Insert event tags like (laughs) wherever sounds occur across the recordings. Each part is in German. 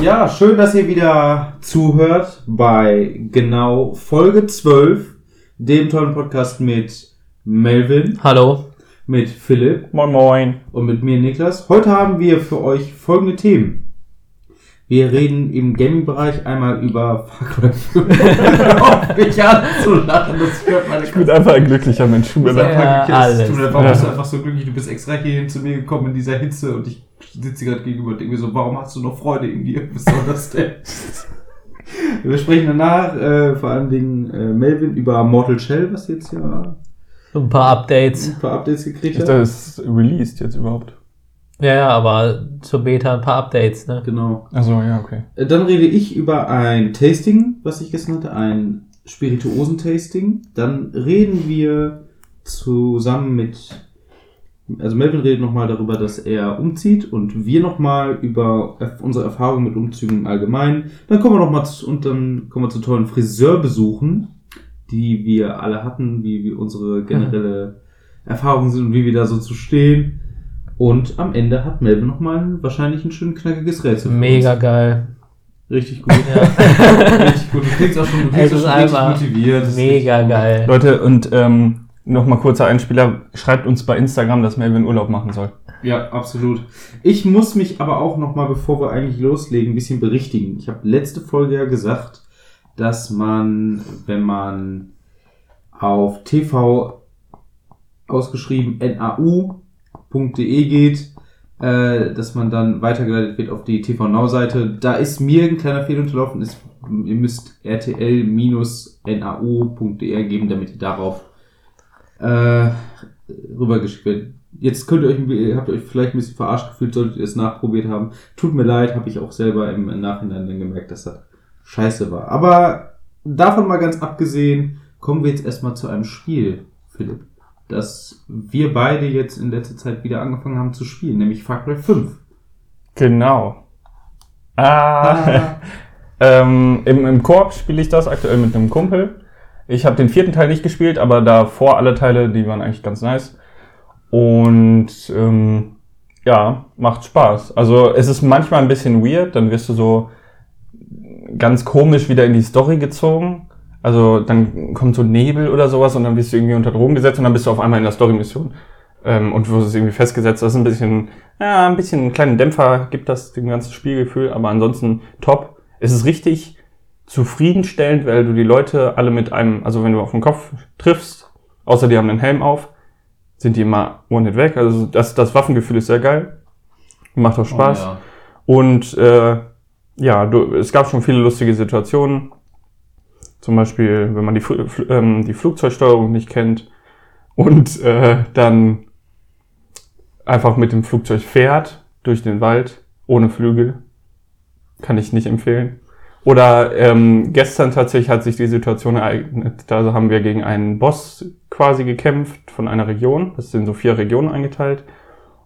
Ja, schön, dass ihr wieder zuhört bei genau Folge 12, dem tollen Podcast mit Melvin, Hallo. mit Philipp Moin Moin. und mit mir Niklas. Heute haben wir für euch folgende Themen. Wir reden im Gaming-Bereich einmal über Far Cry 5. (laughs) Auf mich anzulachen, das hört meine Ich bin einfach ein glücklicher Mensch. Tut mir leid. Warum bist du einfach so glücklich? Du bist extra hierhin zu mir gekommen in dieser Hitze und ich sitze gerade gegenüber und denke mir so, warum hast du noch Freude in dir? Was soll das denn? (laughs) Wir sprechen danach äh, vor allen Dingen äh, Melvin über Mortal Shell, was jetzt ja Ein paar Updates. ein paar Updates gekriegt Ist hat. das released jetzt überhaupt? Ja, ja, aber zur Beta ein paar Updates, ne? Genau. Also ja, okay. Äh, Dann rede ich über ein Tasting, was ich gestern hatte, ein Spirituosen-Tasting. Dann reden wir zusammen mit, also Melvin redet nochmal darüber, dass er umzieht und wir nochmal über unsere Erfahrungen mit Umzügen im Allgemeinen. Dann kommen wir nochmal zu, und dann kommen wir zu tollen Friseurbesuchen, die wir alle hatten, wie, wie unsere (laughs) generelle Erfahrungen sind und wie wir da so zu stehen. Und am Ende hat Melvin nochmal wahrscheinlich ein schön knackiges Rätsel. Mega geil. Richtig gut. Ja. (laughs) Richtig gut. Du klingst auch schon, du klingst auch schon richtig motiviert. Mega geil. Leute, und ähm, nochmal kurzer Einspieler. Schreibt uns bei Instagram, dass Melvin Urlaub machen soll. Ja, absolut. Ich muss mich aber auch nochmal, bevor wir eigentlich loslegen, ein bisschen berichtigen. Ich habe letzte Folge ja gesagt, dass man, wenn man auf TV ausgeschrieben nau.de geht, äh, dass man dann weitergeleitet wird auf die TV Now Seite. Da ist mir ein kleiner Fehler unterlaufen. Ist, ihr müsst rtl-nau.de geben, damit ihr darauf äh, rübergeschickt werdet. Jetzt könnt ihr euch, habt ihr euch vielleicht ein bisschen verarscht gefühlt, solltet ihr es nachprobiert haben. Tut mir leid, habe ich auch selber im Nachhinein dann gemerkt, dass das scheiße war. Aber davon mal ganz abgesehen, kommen wir jetzt erstmal zu einem Spiel, Philipp, das wir beide jetzt in letzter Zeit wieder angefangen haben zu spielen, nämlich Far Cry 5. Genau. Ah. (laughs) ähm, Im im Koop spiele ich das aktuell mit einem Kumpel. Ich habe den vierten Teil nicht gespielt, aber davor alle Teile, die waren eigentlich ganz nice. Und ähm, ja, macht Spaß. Also es ist manchmal ein bisschen weird, dann wirst du so ganz komisch wieder in die Story gezogen. Also dann kommt so Nebel oder sowas und dann wirst du irgendwie unter Drogen gesetzt und dann bist du auf einmal in der Story-Mission. Ähm, und wirst irgendwie festgesetzt. Das ist ein bisschen, ja, ein bisschen einen kleinen Dämpfer gibt das dem ganzen Spielgefühl, aber ansonsten top. Es ist richtig zufriedenstellend, weil du die Leute alle mit einem, also wenn du auf den Kopf triffst, außer die haben einen Helm auf, sind die immer one-hit weg. Also das, das Waffengefühl ist sehr geil. Macht auch Spaß. Oh, ja. Und äh, ja, du, es gab schon viele lustige Situationen. Zum Beispiel, wenn man die, ähm, die Flugzeugsteuerung nicht kennt und äh, dann einfach mit dem Flugzeug fährt durch den Wald ohne Flügel. Kann ich nicht empfehlen. Oder ähm, gestern tatsächlich hat sich die Situation ereignet. Da haben wir gegen einen Boss quasi gekämpft von einer Region. Das sind so vier Regionen eingeteilt.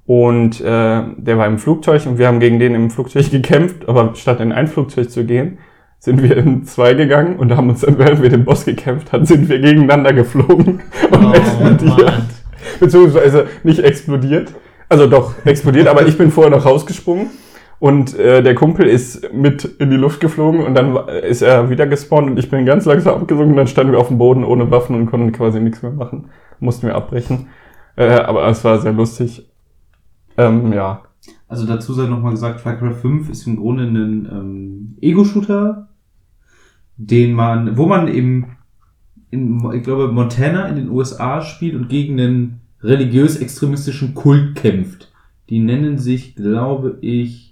Und äh, der war im Flugzeug und wir haben gegen den im Flugzeug (laughs) gekämpft, aber statt in ein Flugzeug zu gehen, sind wir in zwei gegangen und haben uns dann, während wir den Boss gekämpft haben, sind wir gegeneinander geflogen (laughs) und Oh, explodiert. Mann. Beziehungsweise nicht explodiert. Also doch, explodiert, aber ich bin vorher noch rausgesprungen und äh, der Kumpel ist mit in die Luft geflogen und dann ist er wieder gespawnt und ich bin ganz langsam abgesunken und dann standen wir auf dem Boden ohne Waffen und konnten quasi nichts mehr machen. Mussten wir abbrechen. Äh, aber es war sehr lustig. Ähm, ja. Also dazu sei nochmal gesagt, Far Cry 5 ist im Grunde ein ähm, Ego-Shooter, den man, wo man im, in, ich glaube, Montana in den USA spielt und gegen einen religiös-extremistischen Kult kämpft. Die nennen sich, glaube ich,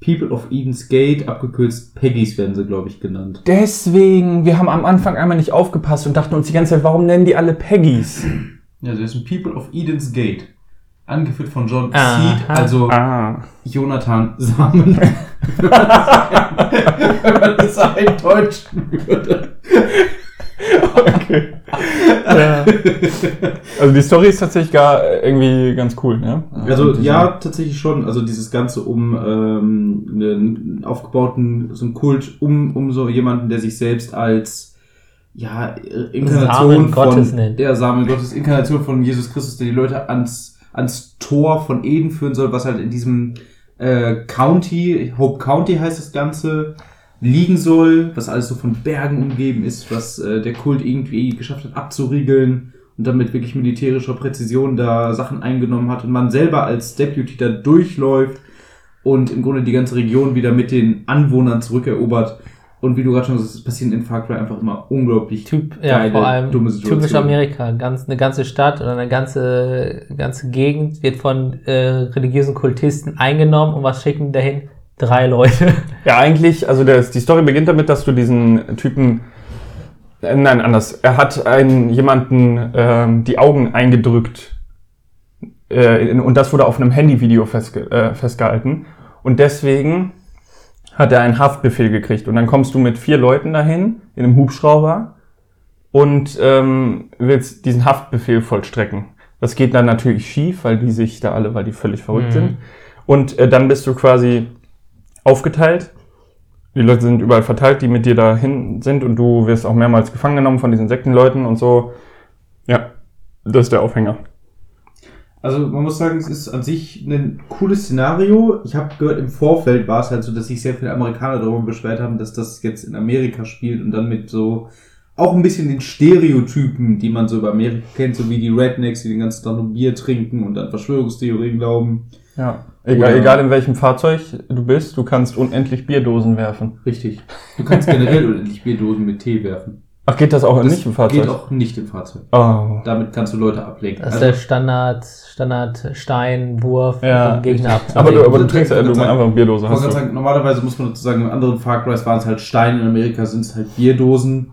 People of Eden's Gate, abgekürzt Peggies werden sie, glaube ich, genannt. Deswegen, wir haben am Anfang einmal nicht aufgepasst und dachten uns die ganze Zeit, warum nennen die alle Peggys? Ja, das sind People of Eden's Gate. Angeführt von John Aha. Seed, also Ah. Jonathan Samen. Wenn (laughs) man das eindeutschen würde. Okay. ja. (laughs) Also die Story ist tatsächlich gar irgendwie ganz cool, ne? Also ja, tatsächlich schon. Also dieses Ganze um ähm, einen aufgebauten so einen Kult um um so jemanden, der sich selbst als ja Inkarnation Samen Gottes von nennt. der Samen Gottes Inkarnation von Jesus Christus, der die Leute ans ans Tor von Eden führen soll, was halt in diesem äh, County, Hope County heißt das Ganze, liegen soll, was alles so von Bergen umgeben ist, was äh, der Kult irgendwie geschafft hat abzuriegeln und dann mit wirklich militärischer Präzision da Sachen eingenommen hat und man selber als Deputy da durchläuft und im Grunde die ganze Region wieder mit den Anwohnern zurückerobert. Und wie du gerade schon sagst, es passieren in Far Cry einfach immer unglaublich Typ, ja, geile, vor allem dumme Situationen. typisch Amerika. Ganz, eine ganze Stadt oder eine ganze, ganze Gegend wird von äh, religiösen Kultisten eingenommen und was schicken dahin? Drei Leute. Ja, eigentlich, also der, die Story beginnt damit, dass du diesen Typen. Äh, nein, anders. Er hat einen, jemanden ähm, die Augen eingedrückt. Äh, in- und das wurde auf einem Handyvideo festge äh, festgehalten. Und deswegen hat er einen Haftbefehl gekriegt. Und dann kommst du mit vier Leuten dahin, in einem Hubschrauber, und ähm, willst diesen Haftbefehl vollstrecken. Das geht dann natürlich schief, weil die sich da alle, weil die völlig verrückt Mhm. sind. Und äh, dann bist du quasi aufgeteilt. Die Leute sind überall verteilt, die mit dir dahin sind und du wirst auch mehrmals gefangen genommen von diesen Sektenleuten und so. Ja, das ist der Aufhänger. Also man muss sagen, es ist an sich ein cooles Szenario. Ich habe gehört, im Vorfeld war es halt so, dass sich sehr viele Amerikaner darüber beschwert haben, dass das jetzt in Amerika spielt und dann mit so auch ein bisschen den Stereotypen, die man so über Amerika kennt, so wie die Rednecks, die den ganzen Tag nur Bier trinken und an Verschwörungstheorien glauben. Ja. Egal, egal in welchem Fahrzeug du bist, du kannst unendlich Bierdosen werfen. Richtig. Du kannst generell unendlich Bierdosen mit Tee werfen. Ach, geht das auch Das nicht im Fahrzeug? Geht auch nicht im Fahrzeug. Oh. Damit kannst du Leute ablenken. Das ist Also, der Standard, Standard Steinwurf, Ja, um Gegner Aber du, aber du trinkst ja einfach eine Bierdose. Ich wollte Hast gerade du. sagen, normalerweise muss man dazu sagen, in anderen Far Crys waren es halt Steine, in Amerika sind es halt Bierdosen.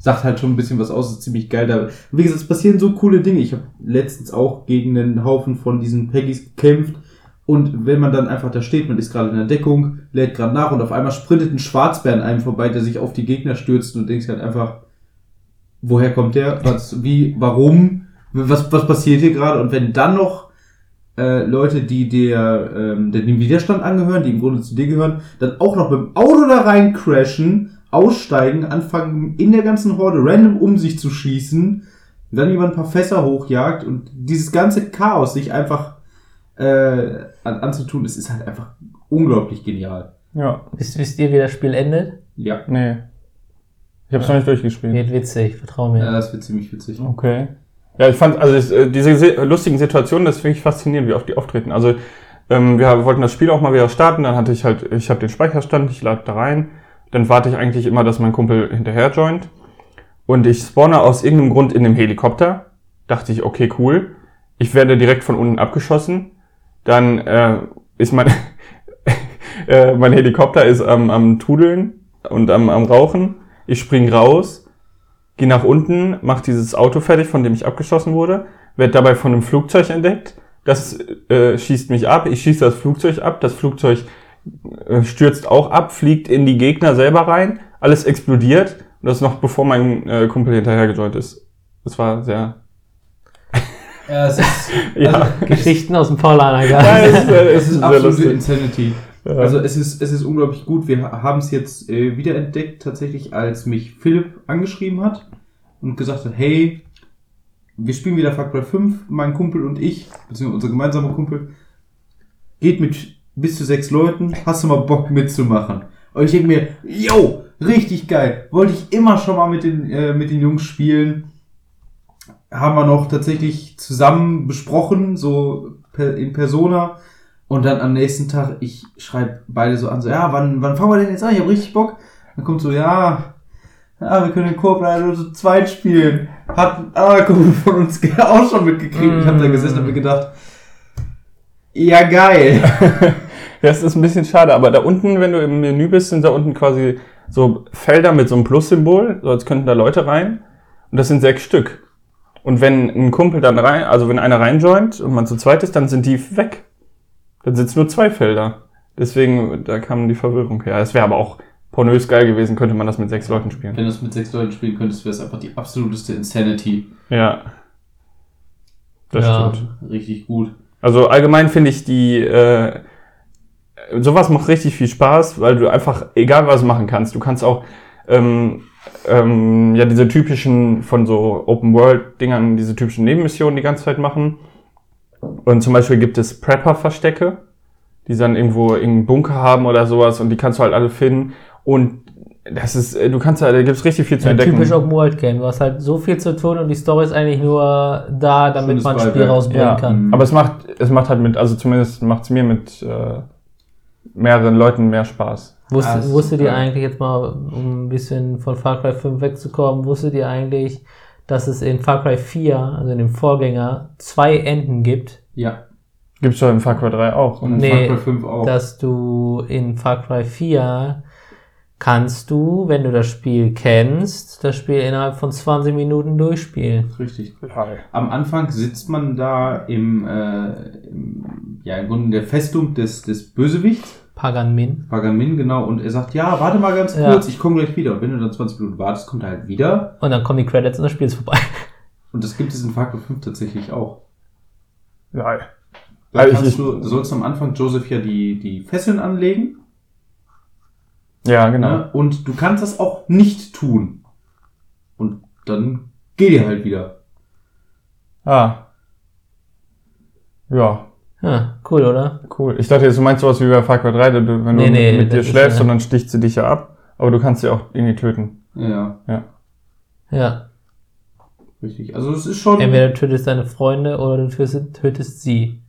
Sagt halt schon ein bisschen was aus, ist ziemlich geil da. Wie gesagt, es passieren so coole Dinge. Ich habe letztens auch gegen einen Haufen von diesen Peggys gekämpft. Und wenn man dann einfach da steht, man ist gerade in der Deckung, lädt gerade nach und auf einmal sprintet ein Schwarzbär an einem vorbei, der sich auf die Gegner stürzt und denkst halt einfach, woher kommt der? Was, wie, warum? Was, was passiert hier gerade? Und wenn dann noch äh, Leute, die der, ähm, dem Widerstand angehören, die im Grunde zu dir gehören, dann auch noch dem Auto da rein crashen, aussteigen, anfangen in der ganzen Horde random um sich zu schießen, dann jemand ein paar Fässer hochjagt und dieses ganze Chaos sich einfach äh, an, anzutun, es ist halt einfach unglaublich genial. Ja, Wisst, wisst ihr, wie das Spiel endet? Ja, nee. Ich hab's noch nicht durchgespielt. Wird witzig, vertrau mir. ja das wird ziemlich witzig. Okay. Ja, ich fand, also ich, äh, diese se- lustigen Situationen, das finde ich faszinierend, wie oft die auftreten. Also ähm, wir wollten das Spiel auch mal wieder starten, dann hatte ich halt, ich habe den Speicherstand, ich lade da rein, dann warte ich eigentlich immer, dass mein Kumpel hinterher joint und ich spawne aus irgendeinem Grund in dem Helikopter. Dachte ich, okay, cool. Ich werde direkt von unten abgeschossen. Dann äh, ist mein, (laughs) äh, mein Helikopter ist am, am Tudeln und am, am Rauchen. Ich spring raus, gehe nach unten, mach dieses Auto fertig, von dem ich abgeschossen wurde, werde dabei von einem Flugzeug entdeckt. Das äh, schießt mich ab. Ich schieße das Flugzeug ab. Das Flugzeug äh, stürzt auch ab, fliegt in die Gegner selber rein. Alles explodiert. Und das noch bevor mein äh, Kumpel hinterher gejoint ist. Das war sehr. Ja, es ist, (laughs) Ja. also, (laughs) Geschichten aus dem Paulaner Ja, es ist, äh, es ist absolute. Insanity. Ja. Also es ist, es ist unglaublich gut. Wir haben es jetzt äh, wiederentdeckt, tatsächlich, als mich Philipp angeschrieben hat und gesagt hat, hey, wir spielen wieder Far Cry 5, mein Kumpel und ich, beziehungsweise unser gemeinsamer Kumpel, geht mit bis zu sechs Leuten, hast du mal Bock mitzumachen? Und ich denke mir, yo, richtig geil, wollte ich immer schon mal mit den, äh, mit den Jungs spielen. Haben wir noch tatsächlich zusammen besprochen, so per, in Persona. Und dann am nächsten Tag, ich schreibe beide so an, so, ja, wann, wann fangen wir denn jetzt an? Ich habe richtig Bock. Dann kommt so, ja, ja, wir können den Koop leider zu zweit spielen. Hat anderer Kumpel von uns (laughs) auch schon mitgekriegt. Ich habe da gesessen und mir gedacht, ja, geil. (laughs) Das ist ein bisschen schade, aber da unten, wenn du im Menü bist, sind da unten quasi so Felder mit so einem Plus-Symbol, so als könnten da Leute rein. Und das sind sechs Stück. Und wenn ein Kumpel dann rein, also wenn einer reinjoint und man zu zweit ist, dann sind die weg. Dann sind es nur zwei Felder. Deswegen, da kam die Verwirrung her. Es wäre aber auch pornös geil gewesen, könnte man das mit sechs Leuten spielen. Wenn du es mit sechs Leuten spielen könntest, wäre es einfach die absoluteste Insanity. Ja. Das Ja. stimmt. Richtig gut. Also allgemein finde ich die, äh, sowas macht richtig viel Spaß, weil du einfach, egal was machen kannst, du kannst auch, ähm, ähm, ja, diese typischen von so Open-World-Dingern, diese typischen Nebenmissionen die ganze Zeit machen. Und zum Beispiel gibt es Prepper-Verstecke. die dann irgendwo irgendeinen Bunker haben oder sowas und die kannst du halt alle finden. Und das ist, äh, du kannst halt, da gibt's richtig viel zu Ja, entdecken. typisch Open World Game. Du hast halt so viel zu tun und die Story ist eigentlich nur da, damit Schönes man ein Spiel Beiwerk. rausbringen Ja, kann. aber es macht, es macht halt mit, also zumindest macht's mir mit äh, mehreren Leuten mehr Spaß. Wusst, das ist wusstet ihr eigentlich, jetzt mal um ein bisschen von Far Cry 5 wegzukommen, wusstet ihr eigentlich, dass es in Far Cry 4, also in dem Vorgänger, zwei Enden gibt? Ja. Gibt's doch in Far Cry 3 auch. Und in Nee, Far Cry 5 auch. Dass du in Far Cry 4 kannst du, wenn du das Spiel kennst, das Spiel innerhalb von 20 Minuten durchspielen. Richtig. Geil. Am Anfang sitzt man da im, äh, im ja, im Grunde in der Festung des, des Bösewichts, Pagan Min. Pagan Min, genau, und er sagt, ja, warte mal ganz Ja. kurz, ich komme gleich wieder. Und wenn du dann 20 Minuten wartest, kommt er halt wieder. Und dann kommen die Credits und das Spiel ist vorbei. (laughs) Und das gibt es in Cry 5 tatsächlich auch. Geil. Da Also kannst du, du sollst am Anfang Joseph ja die, die Fesseln anlegen. Ja, genau. Ne? Und du kannst das auch nicht tun. Und dann geh dir halt wieder. Ah. Ja, Ja, cool, oder? cool. Ich dachte jetzt, du meinst sowas wie bei Far Cry 3, du, wenn Nee, du nee, mit dir schläfst ja- und dann sticht sie dich ja ab, aber du kannst sie auch irgendwie töten. Ja, Ja. richtig. Also es ist schon Entweder du tötest deine Freunde oder du tötest, tötest sie.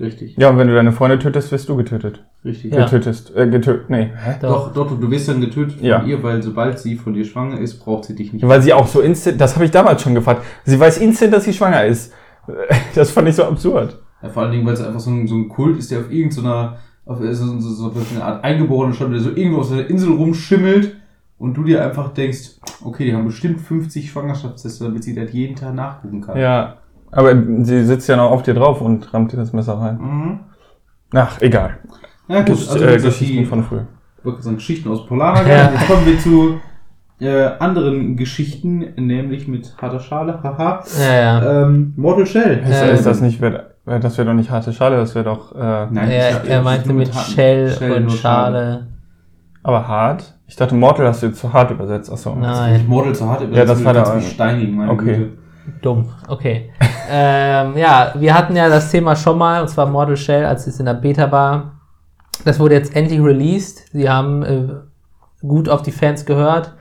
richtig. Ja, und wenn du deine Freunde tötest, wirst du getötet. Richtig. Ja. Getötest. Äh, getötet. Nee. Hä? Doch, doch, du wirst dann getötet von Ja. ihr, weil sobald sie von dir schwanger ist, braucht sie dich nicht. Weil sie auch so instant, das habe ich damals schon gefragt. Sie weiß instant, dass sie schwanger ist. (laughs) Das fand ich so absurd. Ja, vor allen Dingen, weil es einfach so ein, so ein Kult ist, der auf irgendeiner, auf so, so, so, so eine Art eingeborenen Stadt, der so irgendwo auf seiner Insel rumschimmelt und du dir einfach denkst, okay, die haben bestimmt 50 Schwangerschaftstester, damit sie das jeden Tag nachgucken kann. Ja. Aber sie sitzt ja noch auf dir drauf und rammt dir das Messer rein. Mhm. Ach, egal. Ja, gut, Gesch also äh, Geschichten die, von früher. ich wollte sagen, Geschichten aus Polana. Ja. Jetzt kommen wir zu äh, anderen Geschichten, nämlich mit harter Schale, haha. Ja, ja. Ähm, Mortal Shell. Ist, Ähm. ist das nicht, wär- das wäre doch nicht harte Schale, das wäre doch, äh, Nein, er, ich- er meinte mit harten- Shell, Shell, und Schale. aber hart. Ich dachte, Mortal hast du jetzt zu hart übersetzt. Achso. Nein. Mortal zu hart, aber Ja, das war ganz der- wie steinigen, meine Okay. Güte. Dumm. Okay. (laughs) ähm, ja, wir hatten ja das Thema schon mal, und zwar Mortal Shell, als es in der Beta war. Das wurde jetzt endlich released. Sie haben äh, gut auf die Fans gehört.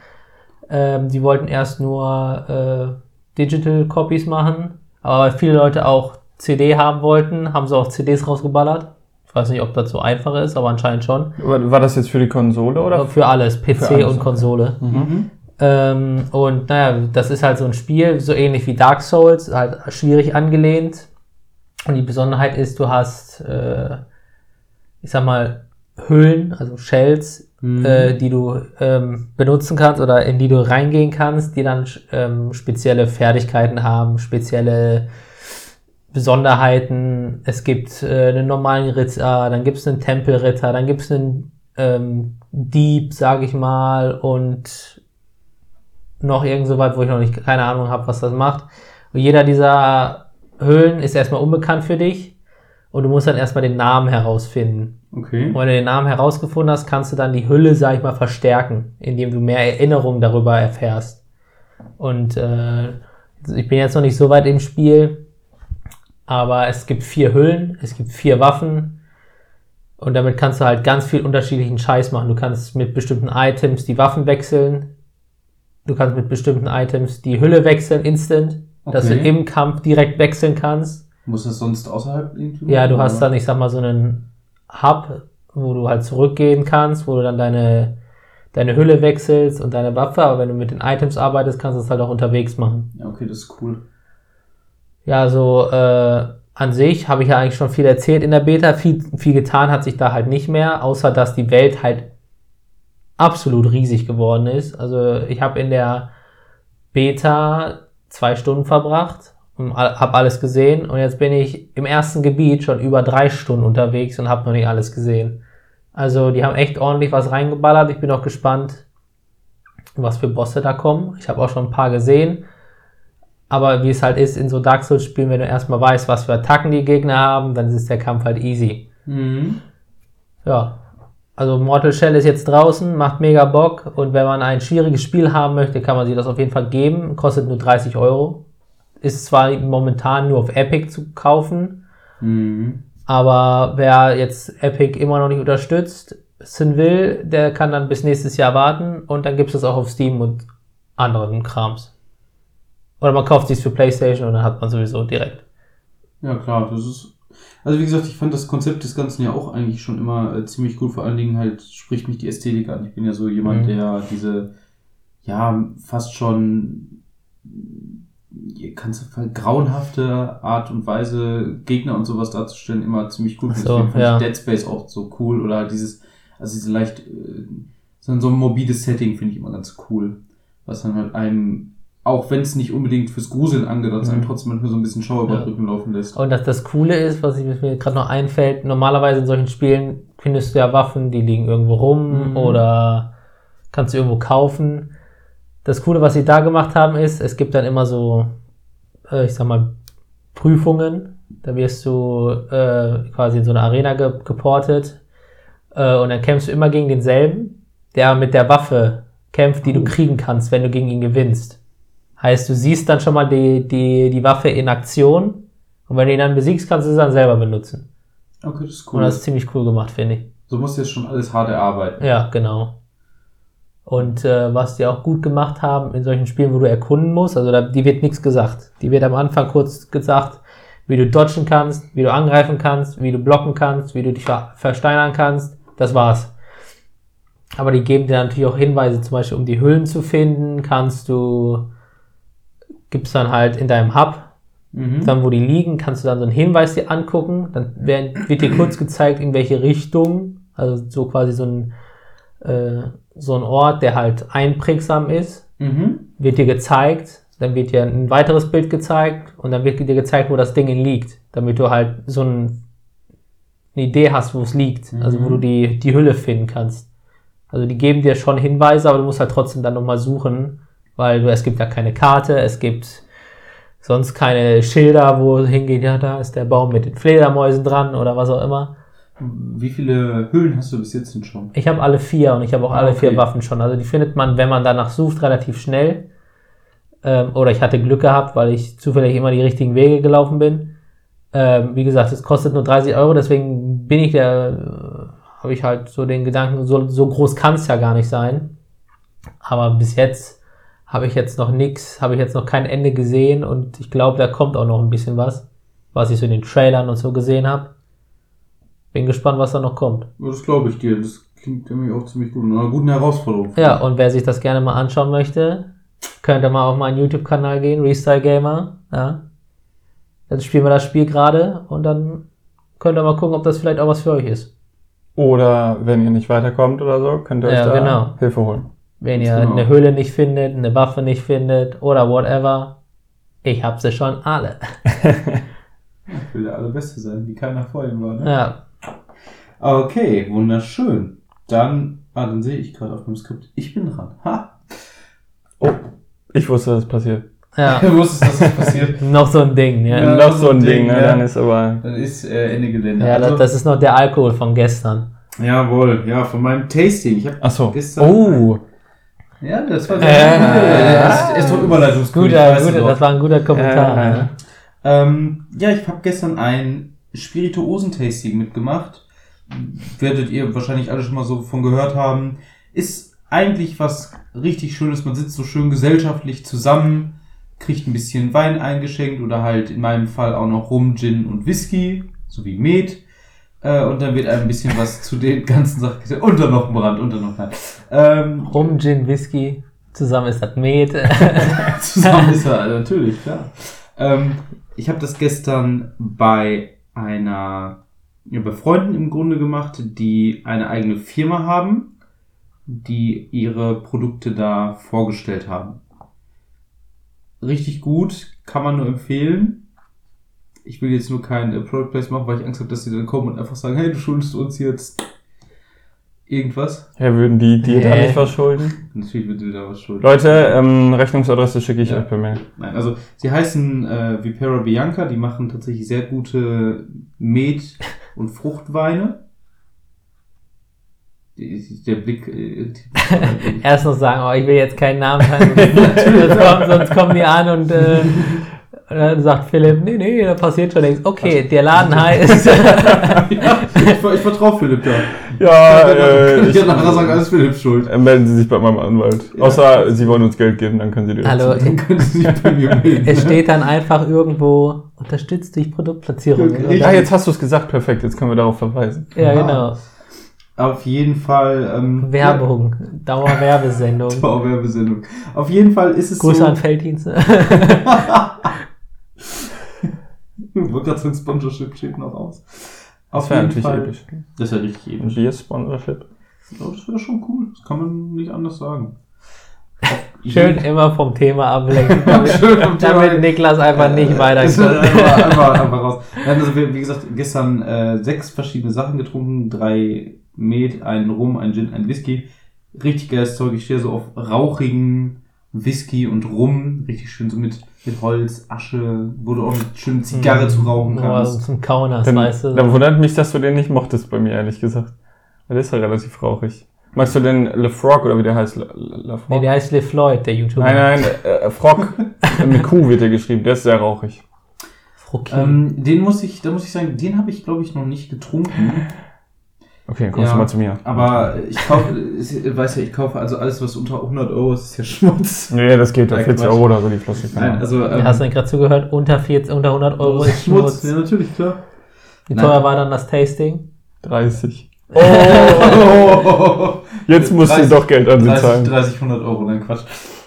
Ähm, die wollten erst nur äh, Digital Copies machen, aber viele Leute auch CD haben wollten, haben sie auch CDs rausgeballert. Ich weiß nicht, ob das so einfach ist, aber anscheinend schon. War, das jetzt für die Konsole oder? Für alles, PC Für alles, und. Konsole. Mhm. Ähm, und naja, das ist halt so ein Spiel, so ähnlich wie Dark Souls, halt schwierig angelehnt. Und die Besonderheit ist, du hast, äh, ich sag mal, Hüllen, also Shells, Mhm. äh, die du ähm, benutzen kannst oder in die du reingehen kannst, die dann ähm, spezielle Fertigkeiten haben, spezielle Besonderheiten. Es gibt äh, einen normalen Ritter, dann gibt es einen Tempelritter, dann gibt es einen ähm, Dieb, sage ich mal, und noch irgend so weit, wo ich noch nicht keine Ahnung habe, was das macht. Und jeder dieser Höhlen ist erstmal unbekannt für dich und du musst dann erstmal den Namen herausfinden. Okay. Und wenn du den Namen herausgefunden hast, kannst du dann die Hülle, sag ich mal, verstärken, indem du mehr Erinnerungen darüber erfährst. Und äh, ich bin jetzt noch nicht so weit im Spiel, aber es gibt vier Hüllen, es gibt vier Waffen und damit kannst du halt ganz viel unterschiedlichen Scheiß machen. Du kannst mit bestimmten Items die Waffen wechseln, du kannst mit bestimmten Items die Hülle wechseln, instant, dass du Okay. im Kampf direkt wechseln kannst. Muss das sonst außerhalb irgendwie? Ja, du hast Oder? dann, ich sag mal, so einen Hub, wo du halt zurückgehen kannst, wo du dann deine, deine Hülle wechselst und deine Waffe, aber wenn du mit den Items arbeitest, kannst du es halt auch unterwegs machen. Ja, okay, das ist cool. Ja, so äh, an sich habe ich ja eigentlich schon viel erzählt in der Beta. Viel, viel getan hat sich da halt nicht mehr, außer dass die Welt halt absolut riesig geworden ist. Also ich habe in der Beta zwei Stunden verbracht und habe alles gesehen und jetzt bin ich im ersten Gebiet schon über drei Stunden unterwegs und habe noch nicht alles gesehen. Also die haben echt ordentlich was reingeballert. Ich bin auch gespannt, was für Bosse da kommen. Ich habe auch schon ein paar gesehen. Aber wie es halt ist in so Dark Souls Spielen, wenn du erstmal weißt, was für Attacken die Gegner haben, dann ist der Kampf halt easy. Mhm. Ja. Also Mortal Shell ist jetzt draußen, macht mega Bock und wenn man ein schwieriges Spiel haben möchte, kann man sich das auf jeden Fall geben. Kostet nur 30 Euro. Ist zwar momentan nur auf Epic zu kaufen, Mhm. Aber wer jetzt Epic immer noch nicht unterstützt, will, der kann dann bis nächstes Jahr warten und dann gibt es das auch auf Steam und anderen Krams. Oder man kauft sich für PlayStation und dann hat man sowieso direkt. Ja, klar, das ist. Also wie gesagt, ich fand das Konzept des Ganzen ja auch eigentlich schon immer äh, ziemlich gut. Vor allen Dingen halt spricht mich die Ästhetik an. Ich bin ja so jemand, Mhm. der diese, ja, fast schon, kannst du grauenhafte Art und Weise, Gegner und sowas darzustellen, immer ziemlich gut. So, Deswegen fand ja. ich Dead Space auch so cool. Oder halt dieses, also diese leicht, äh, so ein so ein morbides Setting finde ich immer ganz cool. Was dann halt einem, auch wenn es nicht unbedingt fürs Gruseln angedacht ist, Mhm. trotzdem manchmal so ein bisschen Schauer über Ja. den Rücken laufen lässt. Und das, das Coole ist, was ich, mir gerade noch einfällt, normalerweise in solchen Spielen findest du ja Waffen, die liegen irgendwo rum Mhm. oder kannst du irgendwo kaufen. Das Coole, was sie da gemacht haben, ist, es gibt dann immer so, äh, ich sag mal, Prüfungen. Da wirst du äh, quasi in so eine Arena ge geportet äh, und dann kämpfst du immer gegen denselben, der mit der Waffe kämpft, die du Oh. kriegen kannst, wenn du gegen ihn gewinnst. Heißt, du siehst dann schon mal die, die, die Waffe in Aktion und wenn du ihn dann besiegst, kannst du sie dann selber benutzen. Okay, das ist Und cool. das ist ziemlich cool gemacht, finde ich. so musst du jetzt schon alles hart erarbeiten. Ja, genau. Und äh, was die auch gut gemacht haben in solchen Spielen, wo du erkunden musst, also da, die wird nichts gesagt. Die wird am Anfang kurz gesagt, wie du dodgen kannst, wie du angreifen kannst, wie du blocken kannst, wie du dich ver versteinern kannst. Das war's. Aber die geben dir natürlich auch Hinweise, zum Beispiel um die Hüllen zu finden, kannst du, gibt's dann halt in deinem Hub Mhm. dann wo die liegen, kannst du dann so einen Hinweis dir angucken. Dann werden, wird dir kurz gezeigt, in welche Richtung. Also so quasi so ein, äh, so ein Ort, der halt einprägsam ist, Mhm. wird dir gezeigt. Dann wird dir ein weiteres Bild gezeigt und dann wird dir gezeigt, wo das Ding liegt, damit du halt so ein, eine Idee hast, wo es liegt. Also wo Mhm. du die, die Hülle finden kannst. Also die geben dir schon Hinweise, aber du musst halt trotzdem dann nochmal suchen, weil du, es gibt ja keine Karte, es gibt sonst keine Schilder, wo hingeht, ja, da ist der Baum mit den Fledermäusen dran oder was auch immer. Wie viele Hüllen hast du bis jetzt denn schon? Ich habe alle vier und ich habe auch Ah, alle okay. vier Waffen schon. Also die findet man, wenn man danach sucht, relativ schnell. Ähm, oder ich hatte Glück gehabt, weil ich zufällig immer die richtigen Wege gelaufen bin. Ähm, wie gesagt, es kostet nur 30 Euro, deswegen bin ich der, äh, habe ich halt so den Gedanken, so, so groß kann es ja gar nicht sein. Aber bis jetzt habe ich jetzt noch nichts, habe ich jetzt noch kein Ende gesehen und ich glaube, da kommt auch noch ein bisschen was, was ich so in den Trailern und so gesehen habe. Bin gespannt, was da noch kommt. Das glaube ich dir. Das klingt irgendwie auch ziemlich gut. Eine gute Herausforderung. Ja, und wer sich das gerne mal anschauen möchte, könnte mal auf meinen YouTube-Kanal gehen, Restyle Gamer. Ja. Dann spielen wir das Spiel gerade und dann könnt ihr mal gucken, ob das vielleicht auch was für euch ist. Oder wenn ihr nicht weiterkommt oder so, könnt ihr euch Ja, da genau. Hilfe holen. Wenn ihr genau. eine Höhle nicht findet, eine Waffe nicht findet oder whatever, ich hab sie schon alle. (laughs) Ich will der Allerbeste sein, wie keiner vor ihm war. Ne? Ja, Okay, wunderschön. Dann, ah, dann sehe ich gerade auf dem Skript. Ich bin dran. Ha! Oh, ich wusste, dass es passiert. ja. (laughs) Du wusstest, dass das passiert. (laughs) noch so ein Ding, ja. Ja, Noch so ein Ding, ne? ja. Dann ist aber. Dann ist äh, Ende Gelände. Ja, Also- das, das ist noch der Alkohol von gestern. Jawohl, ja, von meinem Tasting. Ich habe Ach so. gestern. Oh, Ja, das war Äh, das ist, ist doch Überleitungskönig. Guter, guter, das war ein guter Kommentar. Ne? Ähm, ja, ich habe gestern ein Spirituosen-Tasting mitgemacht. Werdet ihr wahrscheinlich alle schon mal so von gehört haben. Ist eigentlich was richtig Schönes. Man sitzt so schön gesellschaftlich zusammen, kriegt ein bisschen Wein eingeschenkt oder halt in meinem Fall auch noch Rum, Gin und Whisky, sowie Met. Äh, und dann wird ein bisschen was zu den (laughs) ganzen Sachen gesagt. Und dann noch ein Brand, und dann noch nein. Ähm, Rum, Gin, Whisky, zusammen ist das Met. (laughs) Zusammen ist er, also natürlich, klar. Ähm, ich habe das gestern bei einer, ja, bei Freunden im Grunde gemacht, die eine eigene Firma haben, die ihre Produkte da vorgestellt haben. Richtig gut, kann man nur empfehlen. Ich will jetzt nur kein äh, Product Place machen, weil ich Angst habe, dass sie dann kommen und einfach sagen, hey, du schuldest uns jetzt irgendwas. ja, würden die dir da Hä? nicht was schulden? Natürlich wird wieder was schulden. Leute, ähm, Rechnungsadresse schicke ich Ja. euch per Mail. Nein, also sie heißen äh, Vipera Bianca, die machen tatsächlich sehr gute Met- und Fruchtweine. Die- Der Blick. Äh, die- (laughs) Erst noch sagen, oh, ich will jetzt keinen Namen (laughs) sagen, sonst, kommen, sonst kommen die an und, äh, Und dann sagt Philipp, nee, nee, da passiert schon nichts. Okay, der Laden heißt. (laughs) ich, ich vertraue Philipp da. Ja, (laughs) Kann äh, ich ja nachher sagen, alles Philipp schuld. äh, melden Sie sich bei meinem Anwalt. Ja. Außer Sie wollen uns Geld geben, dann können Sie direkt. Hallo, Dann können Sie sich bei mir (laughs) melden. es steht dann einfach irgendwo unterstützt durch Produktplatzierung. Ja, jetzt hast du es gesagt, perfekt. Jetzt können wir darauf verweisen. Ja, genau. Auf jeden Fall. Ähm, Werbung, Dauerwerbesendung. Ja, Werbesendung. Auf jeden Fall ist es Grüße so. an Felddienste. Ich wollte gerade sagen, Sponsorship steht noch aus. Das wäre natürlich episch. Das ist ja richtig episch. Bier-Sponsorship. Das wäre schon cool. Das kann man nicht anders sagen. Schön immer vom Thema ablenken, (laughs) Schön vom damit, Thema- damit Niklas einfach nicht weiterkommt. einfach, einfach, (laughs) einfach raus. Nein, also wir, wie gesagt, gestern äh, sechs verschiedene Sachen getrunken. Drei Met, ein Rum, ein Gin, ein Whisky. Richtig geiles Zeug. Ich stehe so auf rauchigen Whisky und Rum. Richtig schön so mit, mit Holz, Asche, wo du auch mit schönen Zigarre zu rauchen kannst. zum Kaunas, Dann, weißt du. dann wundert mich, dass du den nicht mochtest bei mir, ehrlich gesagt. Weil der ist ja relativ rauchig. Magst du den Le Frog oder wie der heißt? Le, Le? Nee, der heißt Le Floyd, der YouTuber. nein, nein, äh, Frog. (laughs) mit Q wird der geschrieben. Der ist sehr rauchig. Fruki. Ähm, den muss ich, da muss ich sagen, den habe ich glaube ich noch nicht getrunken. Okay, dann kommst Ja, du mal zu mir. Aber ich kaufe, ich weiß ja, ich kaufe also alles, was unter 100 Euro ist, ist ja Schmutz. Nee, das geht. Da Nein, 40 Quatsch. Euro oder so die Flasche. Nein, also ähm, Hast du gerade zugehört? Unter, 40, unter 100 Euro das ist Schmutz. Ja, natürlich, klar. Wie Nein. teuer war dann das Tasting? 30. Oh! (laughs) Jetzt musst 30 du doch Geld an sie 30, zahlen. 30, 100 Euro, nein, Quatsch.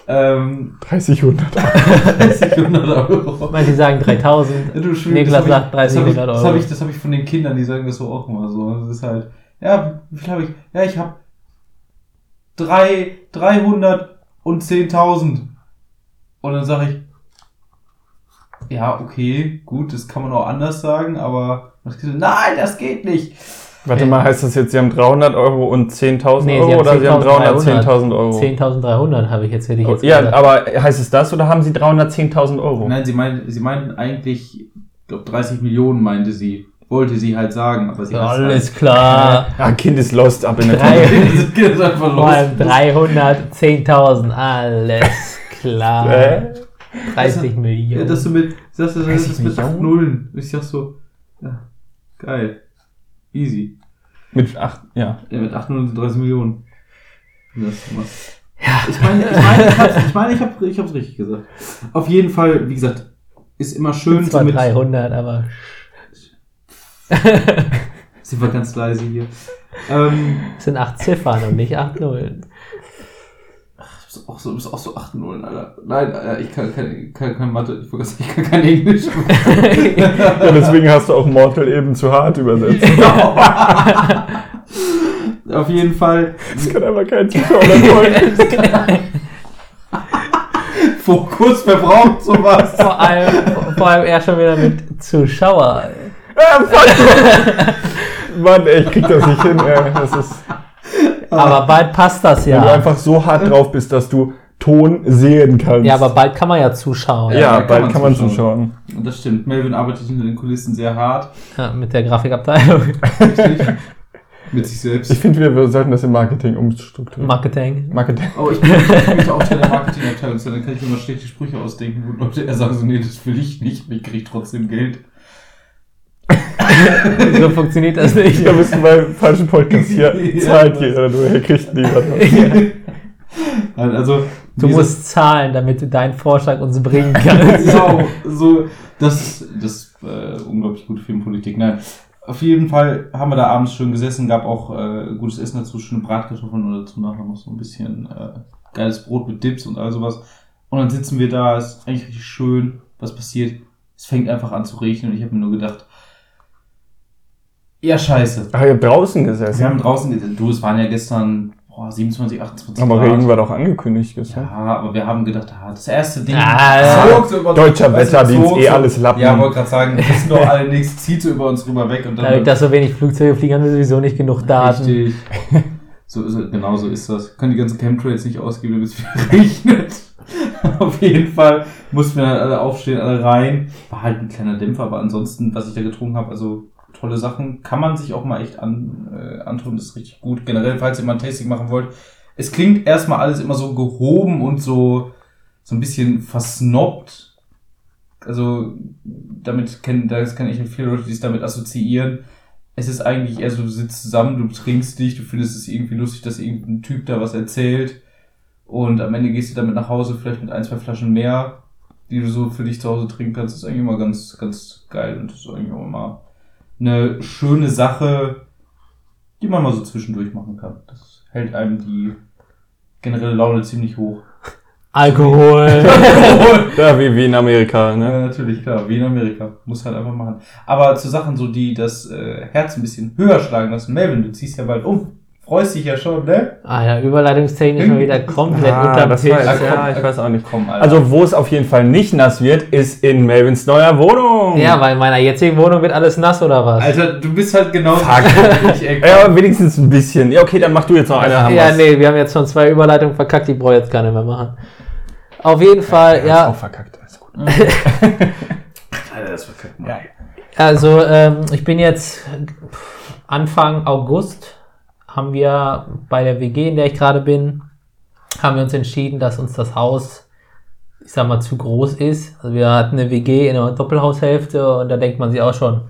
Ähm, 30, 100 (laughs) Euro. 30, 100 Euro. Manche sagen 3000. Ja, du, Niklas das sagt ich- 30, das hab ich, 100 Das Euro. habe ich, das hab ich von den Kindern, die sagen das so auch immer so. Das ist halt, ja, wie viel habe ich? Ja, ich habe drei, 300 und 10.000. Und dann sage ich, ja, okay, gut, das kann man auch anders sagen, aber nein, das geht nicht. Warte mal, heißt das jetzt, sie haben 300 Euro und 10.000 Nee, Euro haben oder sie haben 10.300 310.000 Euro? 10.300 habe ich jetzt hätte ich jetzt Ja, gesagt. aber heißt es das oder haben sie 310.000 Euro? Nein, sie meinten, sie meinten eigentlich, ich glaube 30 Millionen meinte sie. Wollte sie halt sagen, aber sie hat's Alles klar. Ja, Kind ist lost ab in der Tonne. halt. (laughs) Das geht einfach Vor allem los. 310.000. Alles klar. Äh? 30 Ja, Millionen. dass du mit, sagst du, das 30 ist mit 8 Millionen? Nullen. Ich sag so, ja, geil. Easy. Mit 8, ja. Ja, mit 8 Nullen sind 30 Millionen. Das was. Ja. Ich meine, ich meine, ich hab's, ich meine, ich hab, ich hab's richtig gesagt. Auf jeden Fall, wie gesagt, ist immer schön zwar so mit, 300, aber (laughs) sind wir ganz leise hier. Ähm, es sind 8 Ziffern und nicht 8 Nullen. Du bist auch so, auch so 8 Nullen, Alter. Nein, Alter, ich kann, kann, kann kein Mathe, ich, sagen, ich kann kein Englisch. (laughs) ja. Deswegen hast du auch Mortal eben zu hart übersetzt. (laughs) Auf jeden Fall, Das kann aber kein Zuschauer folgen. Fokus, wer braucht sowas? vor, allem, vor allem er schon wieder mit Zuschauer. Ah, (laughs) fuck. Mann, ey, ich krieg das nicht hin, ey. Das ist, Aber bald passt das wenn du ja. einfach so hart drauf bist, dass du Ton sehen kannst. Ja, aber bald kann man ja zuschauen. Ja, Ja, bald kann man zuschauen. Und das stimmt. Melvin arbeitet hinter den Kulissen sehr hart. Ja, mit der Grafikabteilung. Richtig. (laughs) Mit sich selbst. Ich finde, wir, wir sollten das im Marketing umstrukturieren. Marketing. Marketing. Oh, ich bin, ich bin (laughs) auch Teil der Marketingabteilung. Dann kann ich mir mal schlechte Sprüche ausdenken, wo Leute eher sagen so, nee, das will ich nicht, ich krieg trotzdem Geld. (laughs) so funktioniert das nicht. Da bist du beim falschen Podcast. Hier (laughs) Ja, zahlt jeder, du kriegst (laughs) niemand. Also, Du musst zahlen, damit du deinen Vorschlag uns bringen kannst. genau, so, das, das äh, unglaublich gute Filmpolitik. Nein, auf jeden Fall haben wir da abends schön gesessen, gab auch äh, gutes Essen dazu, schöne Bratkartoffeln und dazu nachher noch so ein bisschen äh, geiles Brot mit Dips und all sowas. Und dann sitzen wir da, ist eigentlich richtig schön. Was passiert? Es fängt einfach an zu regnen und ich habe mir nur gedacht, ja scheiße. Ach, ihr habt draußen gesessen. Wir haben draußen, ge- du, es waren ja gestern boah, 27, 28 aber Grad. Regen war doch angekündigt gestern. Ja, aber wir haben gedacht, ah, das erste Ding. Ah, zog so über- Deutscher Wetterdienst, eh so- alles Lappen. Ja, wollte gerade sagen, wissen doch alle nichts, zieht so über uns rüber weg und dann. Dadurch, dass so wenig Flugzeuge fliegen, haben wir sowieso nicht genug Daten. Richtig. (laughs) So, so, genau so ist das. Können die ganzen Chemtrails nicht ausgeben, damit es wieder (laughs) regnet. Auf jeden Fall mussten wir dann alle aufstehen, alle rein. War halt ein kleiner Dämpfer, aber ansonsten, was ich da getrunken habe, also tolle Sachen, kann man sich auch mal echt an, äh, antun, das ist richtig gut. Generell, falls ihr mal ein Tasting machen wollt. Es klingt erstmal alles immer so gehoben und so, so ein bisschen versnobbt. also damit kennen, das kann ich viele Leute, die es damit assoziieren. Es ist eigentlich eher so, du sitzt zusammen, du trinkst dich, du findest es irgendwie lustig, dass irgendein Typ da was erzählt. Und am Ende gehst du damit nach Hause, vielleicht mit ein, zwei Flaschen mehr, die du so für dich zu Hause trinken kannst. Das ist eigentlich immer ganz, ganz geil und das ist eigentlich auch immer eine schöne Sache, die man mal so zwischendurch machen kann. Das hält einem die generelle Laune ziemlich hoch. Alkohol. (laughs) Ja, wie, wie in Amerika, ne? Ja, natürlich, klar, wie in Amerika. Muss halt einfach machen. Aber zu Sachen so, die das äh, Herz ein bisschen höher schlagen lassen. Melvin, du ziehst ja bald um. Freust dich ja schon, ne? ah ja, überleitungstechnisch mal wieder komplett Ah, unterm das Tisch. war- Ja, ja, ich weiß auch nicht. Komm, Alter. Also, wo es auf jeden Fall nicht nass wird, ist in Melvins neuer Wohnung. Ja, weil in meiner jetzigen Wohnung wird alles nass oder was? Alter, du bist halt genau Fuck. ich, (laughs) Ja, aber wenigstens ein bisschen. Ja, okay, dann mach du jetzt noch eine. ja, nee, wir haben jetzt schon zwei Überleitungen verkackt, die brauche ich jetzt keine mehr machen. Auf jeden Fall, Ist ja, auch verkackt. Alles gut. (laughs) Alter, das verkackt mal. Ja. also ähm, ich bin jetzt Anfang August haben wir bei der WG, in der ich gerade bin, haben wir uns entschieden, dass uns das Haus, ich sag mal, zu groß ist. Also wir hatten eine WG in einer Doppelhaushälfte und da denkt man sich auch schon,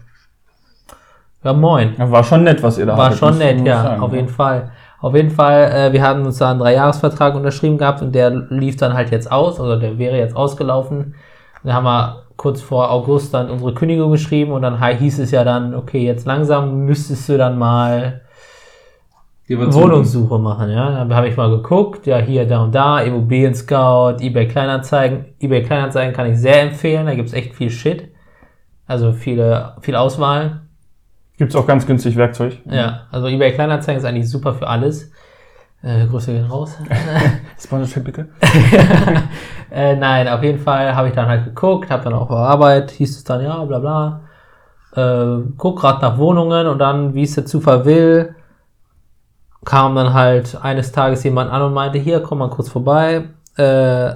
ja moin, Ja, war schon nett, was ihr da War hattet, schon nett, ja, sagen, auf ne? jeden Fall. Auf jeden Fall, äh, wir hatten uns da einen Dreijahresvertrag unterschrieben gehabt und der lief dann halt jetzt aus, also der wäre jetzt ausgelaufen. Dann haben wir kurz vor August dann unsere Kündigung geschrieben und dann hi- hieß es ja dann, okay, jetzt langsam müsstest du dann mal Wohnungssuche machen, ja. Dann habe ich mal geguckt, ja, hier, da und da, Immobilien Scout, eBay Kleinanzeigen. eBay Kleinanzeigen kann ich sehr empfehlen, da gibt's echt viel Shit. Also viele, viel Auswahl. Gibt's auch ganz günstig Werkzeug. Ja, also eBay Kleinanzeigen ist eigentlich super für alles. Äh, Grüße gehen raus. (laughs) Sponsorship bitte. (laughs) äh, nein, auf jeden Fall habe ich dann halt geguckt, habe dann auch bei Arbeit, hieß es dann, ja, bla bla. Äh, guck gerade nach Wohnungen und dann, wie es der Zufall will, kam dann halt eines Tages jemand an und meinte, hier, komm mal kurz vorbei. Äh,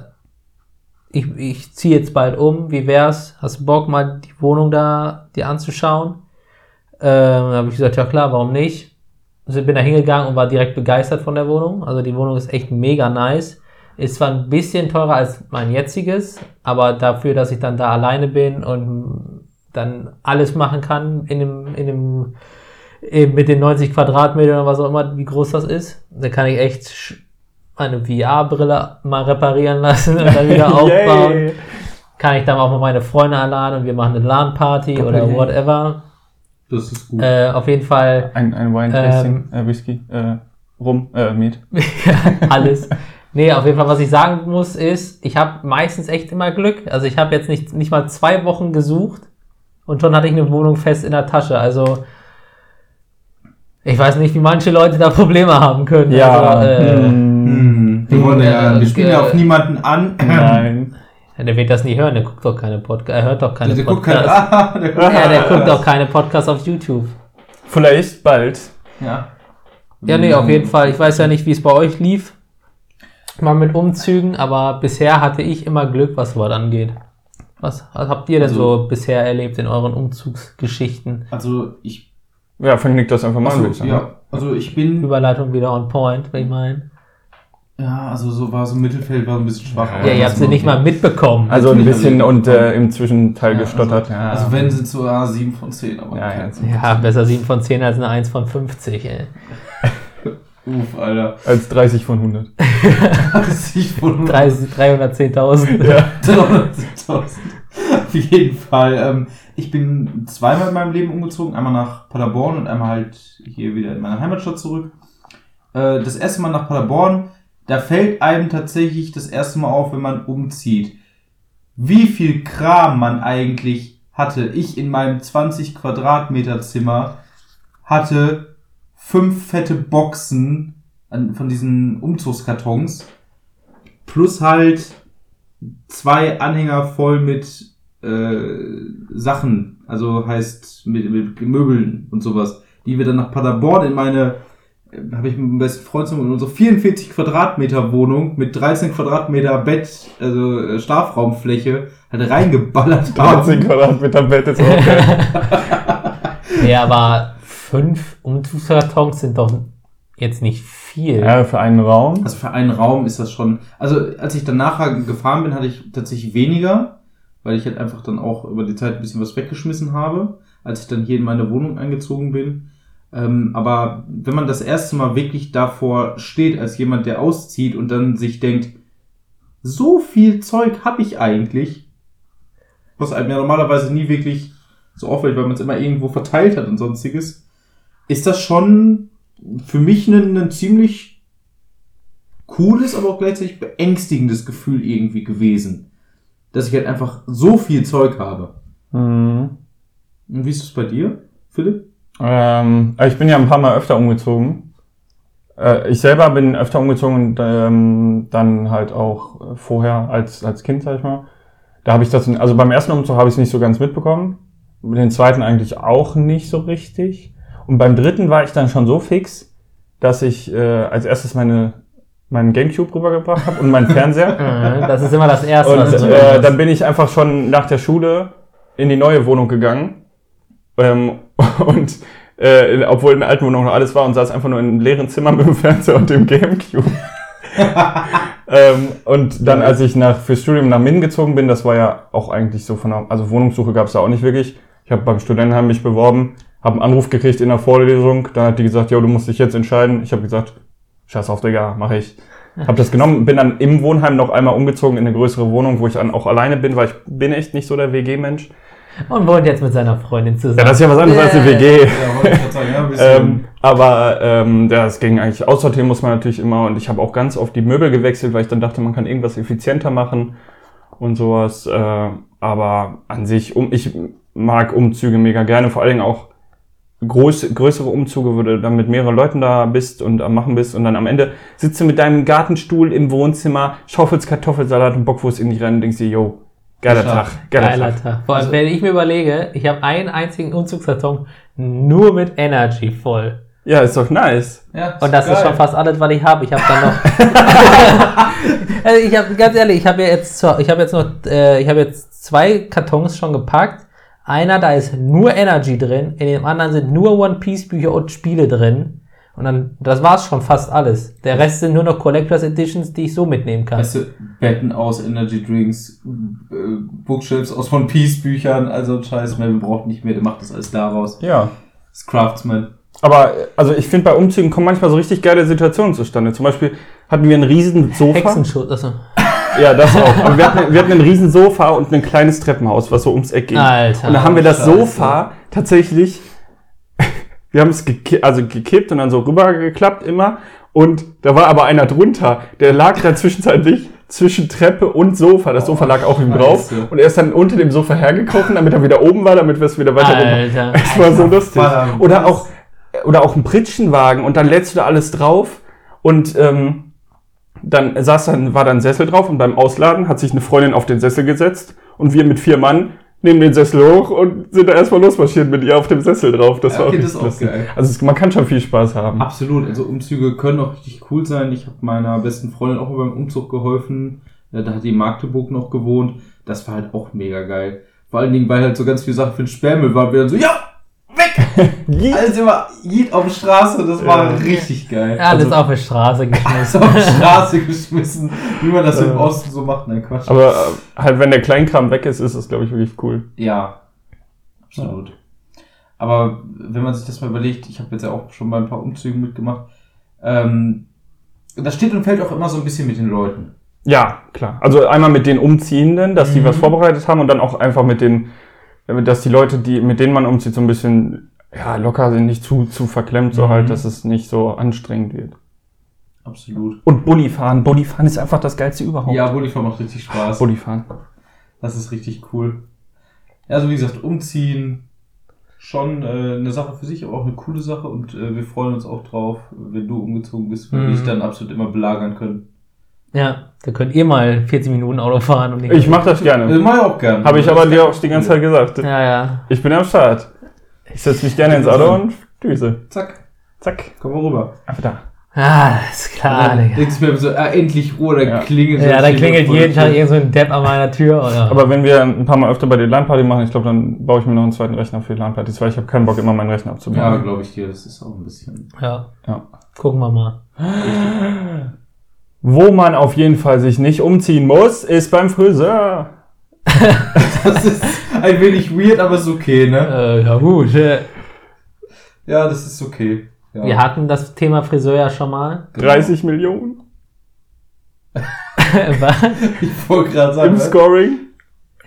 ich ich ziehe jetzt bald um, wie wär's? Hast du Bock, mal die Wohnung da dir anzuschauen? Ähm, dann habe ich gesagt, ja klar, warum nicht? Also bin da hingegangen und war direkt begeistert von der Wohnung. Also die Wohnung ist echt mega nice. Ist zwar ein bisschen teurer als mein jetziges, aber dafür, dass ich dann da alleine bin und dann alles machen kann in dem, in dem, eben mit den 90 Quadratmetern oder was auch immer, wie groß das ist, da kann ich echt meine VR-Brille mal reparieren lassen und dann wieder (laughs) aufbauen. Kann ich dann auch mal meine Freunde einladen und wir machen eine LAN-Party oder Yay. whatever. Das ist gut. Äh, auf jeden Fall Ein, ein Wine-Tasting, äh, Whisky, äh, Rum, äh, Met. (laughs) alles. Nee, auf jeden Fall, was ich sagen muss, ist, ich habe meistens echt immer Glück. Also ich habe jetzt nicht, nicht mal zwei Wochen gesucht und schon hatte ich eine Wohnung fest in der Tasche. Also ich weiß nicht, wie manche Leute da Probleme haben können. Ja. Also, äh, hm. Hm, wir, wollen ja, wir äh, spielen ja auf niemanden an. Nein. der wird das nie hören, der guckt doch keine Podcast, er hört doch keine Der guckt Podcasts. (laughs) ah, der guckt Ja, der (laughs) guckt doch keine Podcasts auf YouTube. Vielleicht bald. Ja. Ja, nee, auf jeden Fall. Ich weiß ja nicht, wie es bei euch lief. Mal mit Umzügen, aber bisher hatte ich immer Glück, was sowas angeht. Was, was habt ihr denn Also- so bisher erlebt in euren Umzugsgeschichten? Also ich, Ja, fang Nick das einfach mal ich sagen. ja, also ich bin, Überleitung wieder on point, wenn ich meine. ja, also so war so Mittelfeld war ein bisschen schwach. Ja, ihr habt sie nicht mal mitbekommen. Also ein bisschen und äh, im Zwischenteil Ja, gestottert. Also, ja. also wenn sind so ah, 7 von 10, aber Ja, ja. Ja, besser 7 von 10 als eine 1 von 50, ey. (laughs) Uff, Alter. Als 30 von 100. 30 (laughs) von 30 310.000. Ja. (laughs) 370.000. (laughs) Auf jeden Fall. Ähm, ich bin zweimal in meinem Leben umgezogen. Einmal nach Paderborn und einmal halt hier wieder in meine Heimatstadt zurück. Äh, das erste Mal nach Paderborn, da fällt einem tatsächlich das erste Mal auf, wenn man umzieht, wie viel Kram man eigentlich hatte. Ich in meinem 20 Quadratmeter Zimmer hatte fünf fette Boxen von diesen Umzugskartons plus halt zwei Anhänger voll mit äh, Sachen, also heißt mit, mit Möbeln und sowas, die wir dann nach Paderborn in meine, äh, habe ich mit meinem besten Freund zusammen in unsere 44 Quadratmeter Wohnung mit 13 Quadratmeter Bett, also äh, Schlafraumfläche, halt reingeballert 13 haben. Quadratmeter Bett ist auch geil. (laughs) Ja, aber 5 Umzugskartons sind doch jetzt nicht viel. Ja, für einen Raum. Also für einen Raum ist das schon. Also als ich dann nachher gefahren bin, hatte ich tatsächlich weniger. Weil ich halt einfach dann auch über die Zeit ein bisschen was weggeschmissen habe, als ich dann hier in meine Wohnung eingezogen bin. Ähm, aber wenn man das erste Mal wirklich davor steht, als jemand, der auszieht und dann sich denkt, so viel Zeug habe ich eigentlich, was einem ja normalerweise nie wirklich so auffällt, weil man es immer irgendwo verteilt hat und sonstiges, ist das schon für mich ein, ein ziemlich cooles, aber auch gleichzeitig beängstigendes Gefühl irgendwie gewesen. Dass ich halt einfach so viel Zeug habe. Mhm. Und wie ist es bei dir, Philipp? Ähm, ich bin ja ein paar Mal öfter umgezogen. Äh, ich selber bin öfter umgezogen und ähm, dann halt auch äh, vorher als, als Kind, sag ich mal. Da habe ich das, also beim ersten Umzug habe ich es nicht so ganz mitbekommen. Den zweiten eigentlich auch nicht so richtig. Und beim dritten war ich dann schon so fix, dass ich äh, als erstes meine meinen Gamecube rübergebracht habe und meinen Fernseher. (laughs) Mhm, Das ist immer das Erste, Und was du äh, dann bin ich einfach schon nach der Schule in die neue Wohnung gegangen. Ähm, (laughs) und äh, obwohl in der alten Wohnung noch alles war und saß einfach nur in einem leeren Zimmer mit dem Fernseher und dem Gamecube. (laughs) ähm, und dann, als ich nach fürs Studium nach Minden gezogen bin, das war ja auch eigentlich so von der, also Wohnungssuche gab es da auch nicht wirklich. Ich habe beim Studentenheim mich beworben, habe einen Anruf gekriegt in der Vorlesung, dann hat die gesagt, ja, du musst dich jetzt entscheiden. Ich habe gesagt, scheiß auf, Digga, mache ich. Hab das genommen, bin dann im Wohnheim noch einmal umgezogen in eine größere Wohnung, wo ich dann auch alleine bin, weil ich bin echt nicht so der WG-Mensch. Und wohnt jetzt mit seiner Freundin zusammen. Ja, das ist ja was anderes als eine WG. Ja, wollte ich grad sagen, ja. Ähm, aber ähm, das ging eigentlich, aussortieren muss man natürlich immer und ich habe auch ganz oft die Möbel gewechselt, weil ich dann dachte, man kann irgendwas effizienter machen und sowas. Äh, aber an sich, um, ich mag Umzüge mega gerne, vor allen Dingen auch groß, größere Umzüge, wo du dann mit mehreren Leuten da bist und am machen bist und dann am Ende sitzt du mit deinem Gartenstuhl im Wohnzimmer, schaufelst Kartoffelsalat und Bockwurst in die rein und denkst dir, yo, geiler Tag. Tag, geiler, Geiler Tag. Tag. Vor allem, Also- wenn ich mir überlege, ich habe einen einzigen Umzugskarton nur mit Energy voll. Ja, ist doch nice. ja, Und das ist geil. schon fast alles, was ich habe. Ich habe dann noch. (laughs) (laughs) also ich habe ganz ehrlich, ich habe ja jetzt, ich habe jetzt noch, äh, ich habe jetzt zwei Kartons schon gepackt. Einer, da ist nur Energy drin, in dem anderen sind nur One Piece Bücher und Spiele drin. Und dann, das war's schon fast alles. Der Rest sind nur noch Collectors Editions, die ich so mitnehmen kann. Weißt du, Betten aus Energy Drinks, äh, Bookshelves aus One Piece Büchern, also Scheiß, Melvin braucht nicht mehr, der macht das alles daraus. Ja. Das ist Craftsman. Aber also ich finde, bei Umzügen kommen manchmal so richtig geile Situationen zustande. Zum Beispiel hatten wir ein riesen Sofa. Hexenschutz, also. Ja, das auch. Aber wir hatten, wir hatten ein riesen Sofa und ein kleines Treppenhaus, was so ums Eck ging. Alter. und dann haben wir das Scheiße. Sofa tatsächlich, (laughs) wir haben es geki also gekippt und dann so rübergeklappt immer. Und da war aber einer drunter. Der lag da zwischenzeitlich zwischen Treppe und Sofa. Das Sofa lag auf ihm drauf. Scheiße. Und er ist dann unter dem Sofa hergekrochen, damit er wieder oben war, damit wir es wieder weiter Alter. (laughs) es war so lustig. Oder auch, oder auch ein Pritschenwagen und dann lädst du da alles drauf und ähm, dann saß dann, war da ein Sessel drauf und beim Ausladen hat sich eine Freundin auf den Sessel gesetzt und wir mit vier Mann nehmen den Sessel hoch und sind da erstmal losmarschiert mit ihr auf dem Sessel drauf. Das Ja, war okay, auch das auch geil. Also es, man kann schon viel Spaß haben. Absolut, also Umzüge können auch richtig cool sein. Ich habe meiner besten Freundin auch beim Umzug geholfen. Ja, Da hat die in Magdeburg noch gewohnt. Das war halt auch mega geil. Vor allen Dingen, weil halt so ganz viele Sachen für den Sperrmüll waren. Wir dann so, ja, weg! Je- Alles immer Jeet auf die Straße. Das war Ja. richtig geil. Alles Also- auf die Straße geschmissen. auf die Straße geschmissen. Wie man das im Ja. Osten so macht. Nein, Quatsch. Aber äh, halt, wenn der Kleinkram weg ist, ist es, glaube ich, wirklich cool. Ja, absolut. Aber wenn man sich das mal überlegt, ich habe jetzt ja auch schon bei ein paar Umzügen mitgemacht, ähm, das steht und fällt auch immer so ein bisschen mit den Leuten. Ja, klar. Also einmal mit den Umziehenden, dass die Mhm. was vorbereitet haben und dann auch einfach mit den, dass die Leute, die, mit denen man umzieht, so ein bisschen ja, locker sind, nicht zu, zu verklemmt, so Mhm. halt, dass es nicht so anstrengend wird. Absolut. Und Bullifahren. Bullifahren ist einfach das Geilste überhaupt. Ja, Bullifahren macht richtig Spaß. Bullifahren. Das ist richtig cool. Ja, also wie gesagt, umziehen schon äh, eine Sache für sich, aber auch eine coole Sache und äh, wir freuen uns auch drauf, wenn du umgezogen bist, weil wir Mhm. dich dann absolut immer belagern können. Ja, da könnt ihr mal 40 Minuten Auto fahren und. Ich mach das gerne. mach ich auch gern. Habe ich Das aber dir auch die ganze Zeit gesagt. Ja, ja. Ich bin am Start. Ich setze mich gerne ins Auto und düse. Zack, Zack. komm mal rüber. Einfach da. Ah, ist klar, Digga. denkst du mir so, ah, endlich Ruhe, dann Ja. klingelt Ja, da das klingelt jeden Tag irgend so ein Depp an meiner Tür. Oder? Aber wenn wir ein paar Mal öfter bei der LAN-Party machen, ich glaube, dann baue ich mir noch einen zweiten Rechner für die LAN-Partys, weil ich habe keinen Bock, immer meinen Rechner Ja, abzubauen. glaube ich dir, das ist auch ein bisschen. ja, Ja. gucken wir mal. Wo man auf jeden Fall sich nicht umziehen muss, ist beim Friseur. (laughs) das ist ein wenig weird, aber ist okay, ne? Äh, ja gut. äh, Ja, das ist okay. Ja. Wir hatten das Thema Friseur ja schon mal. 30 Millionen (laughs) Was? Ich wollte gerade sagen, im ne? Scoring.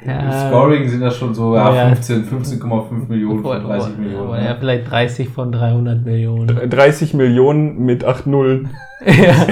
Im Scoring sind das schon so Ja, ja, ja. 15, 15,5 Millionen von 30 Millionen. Oder ja, ne? vielleicht 30 von 300 Millionen. 30 Millionen mit 8 Nullen. (laughs) ja.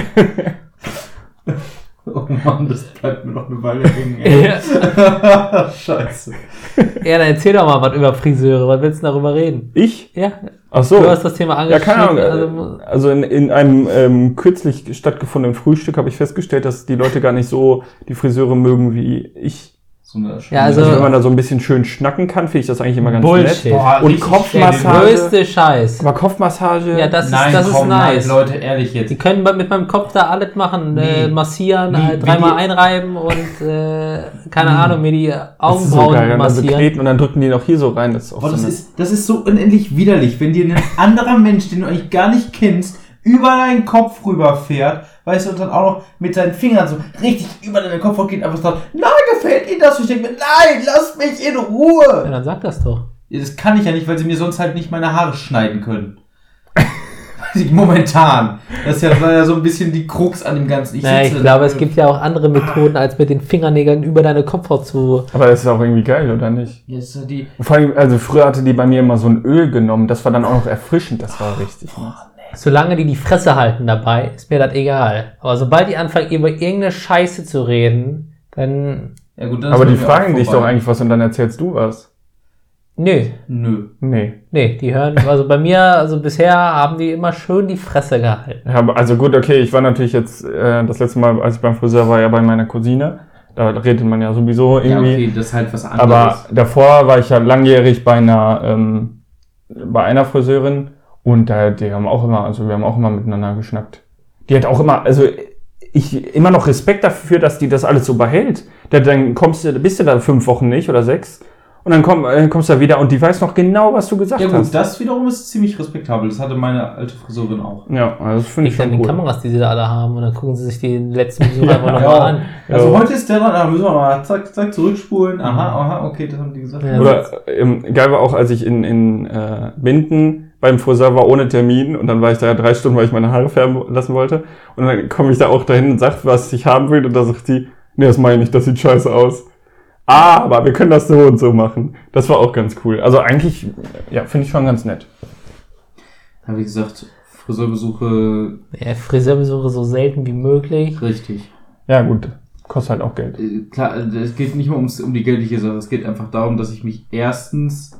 Oh (laughs) Mann, das bleibt mir noch eine Weile hängen. Ja, (laughs) Scheiße. dann erzähl doch mal was über Friseure. Was willst du darüber reden? Ich? Ja, Ach so. du hast das Thema Ja, keine. Ahnung. also, Also in, in einem ähm, kürzlich stattgefundenen Frühstück habe ich festgestellt, dass die Leute gar nicht so die Friseure mögen wie ich. So eine Ja, also- Also wenn man da so ein bisschen schön schnacken kann, finde ich das eigentlich immer ganz Bullshit. nett. Boah, Und Kopfmassage. größte Scheiß. Aber Kopfmassage. Ja, das ist, Nein, das komm, ist nice. nein, Leute, ehrlich jetzt. Die können mit meinem Kopf da alles machen, äh, Nee. massieren, Nee, äh, dreimal einreiben und äh, keine Nee. Ahnung, mir die das ist so Augenbrauen geil. Und dann so massieren. kneten und dann drücken die noch hier so rein. Das ist auch Boah, so das nett. ist, das ist so unendlich widerlich, wenn dir ein anderer Mensch, den du eigentlich gar nicht kennst, über deinen Kopf rüberfährt, weißt du, und dann auch noch mit seinen Fingern so richtig über deinen Kopf geht, einfach sagt, na, gefällt Ihnen das? Und ich denke mir, nein, lass mich in Ja, Ruhe. dann sag das doch. Ja, Das kann ich ja nicht, weil sie mir sonst halt nicht meine Haare schneiden können. Momentan. Das ist ja so ein bisschen die Krux an dem Ganzen. Naja, ich sitze glaube, es gibt ja auch andere Methoden, als mit den Fingernägeln über deine Kopfhaut zu. Aber das ist auch irgendwie geil, oder nicht? Ja, ist ja die, Vor allem, also früher hatte die bei mir immer so ein Öl genommen. Das war dann auch noch erfrischend. Das war richtig. Ne? Solange die die Fresse halten dabei, ist mir das egal. Aber sobald die anfangen, über irgendeine Scheiße zu reden, dann. Ja gut, dann Aber ist die fragen dich doch eigentlich was und dann erzählst du was. Nö, Nö. Nee. nee, die hören. Also bei mir, also bisher haben die immer schön die Fresse gehalten. Ja, aber- also gut, okay, ich war natürlich jetzt äh, das letzte Mal, als ich beim Friseur war, ja bei meiner Cousine. Da redet man ja sowieso Ja, irgendwie. okay, das ist halt was anderes. Aber davor war ich ja langjährig bei einer, ähm, bei einer Friseurin und da, die haben auch immer, also wir haben auch immer miteinander geschnackt. Die hat auch immer, also ich immer noch Respekt dafür, dass die das alles so behält. Da, dann kommst du, bist du da fünf Wochen nicht oder sechs und dann komm, äh, kommst du da wieder und die weiß noch genau, was du gesagt Ja gut, hast. das wiederum ist ziemlich respektabel. Das hatte meine alte Friseurin auch. Ja, also das finde Ich ich dann schon die cool. Kameras, die sie da alle haben, und dann gucken sie sich die letzten Besucher (laughs) einfach Ja. nochmal an. Also Ja. heute ist der dran, da müssen wir mal zack, zack, zurückspulen. Aha, aha, okay, das haben die gesagt. Ja. Oder ähm, geil war auch, als ich in, in äh, Binden beim Friseur war ohne Termin und dann war ich da ja drei Stunden, weil ich meine Haare färben lassen wollte. Und dann komme ich da auch dahin und sag, was ich haben will und da sagt die, nee, das meine ich nicht, das sieht scheiße aus. Ah, aber wir können das so und so machen. Das war auch ganz cool. Also eigentlich, ja, finde ich schon ganz nett. Ja, wie gesagt, Friseurbesuche Ja, Friseurbesuche so selten wie möglich. richtig. Ja, gut. Kostet halt auch Geld. Äh, Klar, es geht nicht mehr ums, um die geldliche Sache. Es geht einfach darum, dass ich mich erstens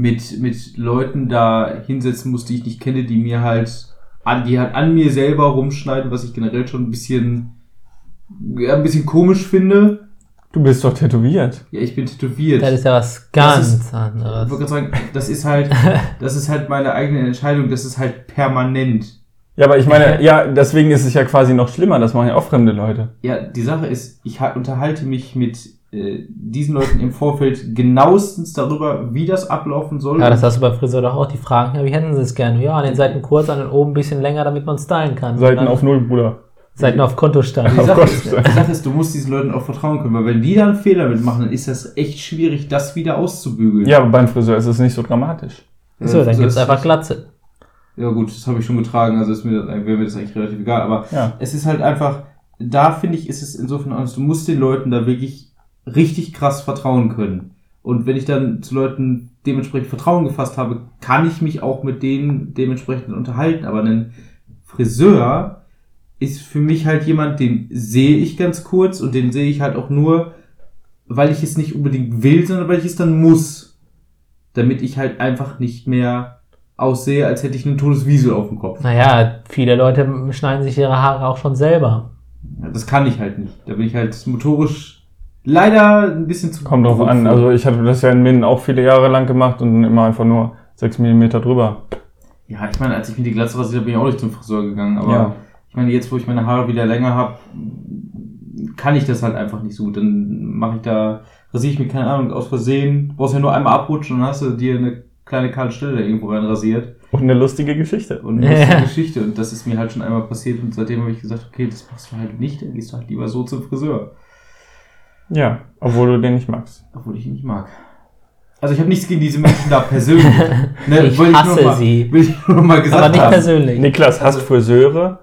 mit, mit Leuten da hinsetzen muss, die ich nicht kenne, die mir halt an, die halt an mir selber rumschneiden, was ich generell schon ein bisschen, ja, ein bisschen komisch finde. Du bist doch tätowiert. Ja, ich bin tätowiert. Das ist ja was Das ganz ist- Ich anderes. wollte gerade sagen, das ist halt, (laughs) das ist halt meine eigene Entscheidung, das ist halt permanent. Ja, aber ich meine, ja, deswegen ist es ja quasi noch schlimmer. Das machen ja auch fremde Leute. Ja, die Sache ist, ich ha- unterhalte mich mit äh, diesen Leuten im Vorfeld genauestens darüber, wie das ablaufen soll. Ja, das hast du beim Friseur doch auch. Die fragen, ja, wie hätten sie es gerne? Ja, an den Seiten kurz, an den oben ein bisschen länger, damit man stylen kann. Seiten dann auf Null, Bruder. Seiten auf Kontostand. die, Sache ist, die Sache ist, du musst diesen Leuten auch vertrauen können, weil wenn die da einen Fehler mitmachen, dann ist das echt schwierig, das wieder auszubügeln. Ja, aber beim Friseur ist es nicht so dramatisch. So, dann gibt's das- einfach Glatze. Ja gut, das habe ich schon getragen, also ist mir das, wäre mir das eigentlich relativ egal, aber Ja. es ist halt einfach, da finde ich, ist es insofern anders, du musst den Leuten da wirklich richtig krass vertrauen können. Und wenn ich dann zu Leuten dementsprechend Vertrauen gefasst habe, kann ich mich auch mit denen dementsprechend unterhalten. Aber ein Friseur ist für mich halt jemand, den sehe ich ganz kurz und den sehe ich halt auch nur, weil ich es nicht unbedingt will, sondern weil ich es dann muss. Damit ich halt einfach nicht mehr aussehe, als hätte ich ein totes Wiesel auf dem Kopf. Naja, viele Leute schneiden sich ihre Haare auch schon selber. Ja, Das kann ich halt nicht. Da bin ich halt motorisch leider ein bisschen zu. Kommt drauf an. Also ich hatte das ja in Minden auch viele Jahre lang gemacht und immer einfach nur 6 mm drüber. ja, ich meine, als ich mir die Glatze rasiert habe, bin ich auch nicht zum Friseur gegangen. Aber Ja. ich meine, jetzt, wo ich meine Haare wieder länger habe, kann ich das halt einfach nicht so gut. Dann mache ich da, rasiere ich mir keine Ahnung aus Versehen. Du brauchst ja nur einmal abrutschen und dann hast du dir eine kleine kahle Stelle da irgendwo rein rasiert. Und eine lustige Geschichte. Und eine lustige Ja. (laughs) Geschichte. Und das ist mir halt schon einmal passiert. Und seitdem habe ich gesagt, okay, das machst du halt nicht. Dann gehst du halt lieber so zum Friseur. Ja, obwohl du den nicht magst. Obwohl ich ihn nicht mag. Also ich habe nichts gegen diese Menschen da persönlich. (laughs) Ne, Ich hasse nur mal, sie. Will ich nur mal gesagt Aber nicht haben. persönlich. Niklas hasst Friseure.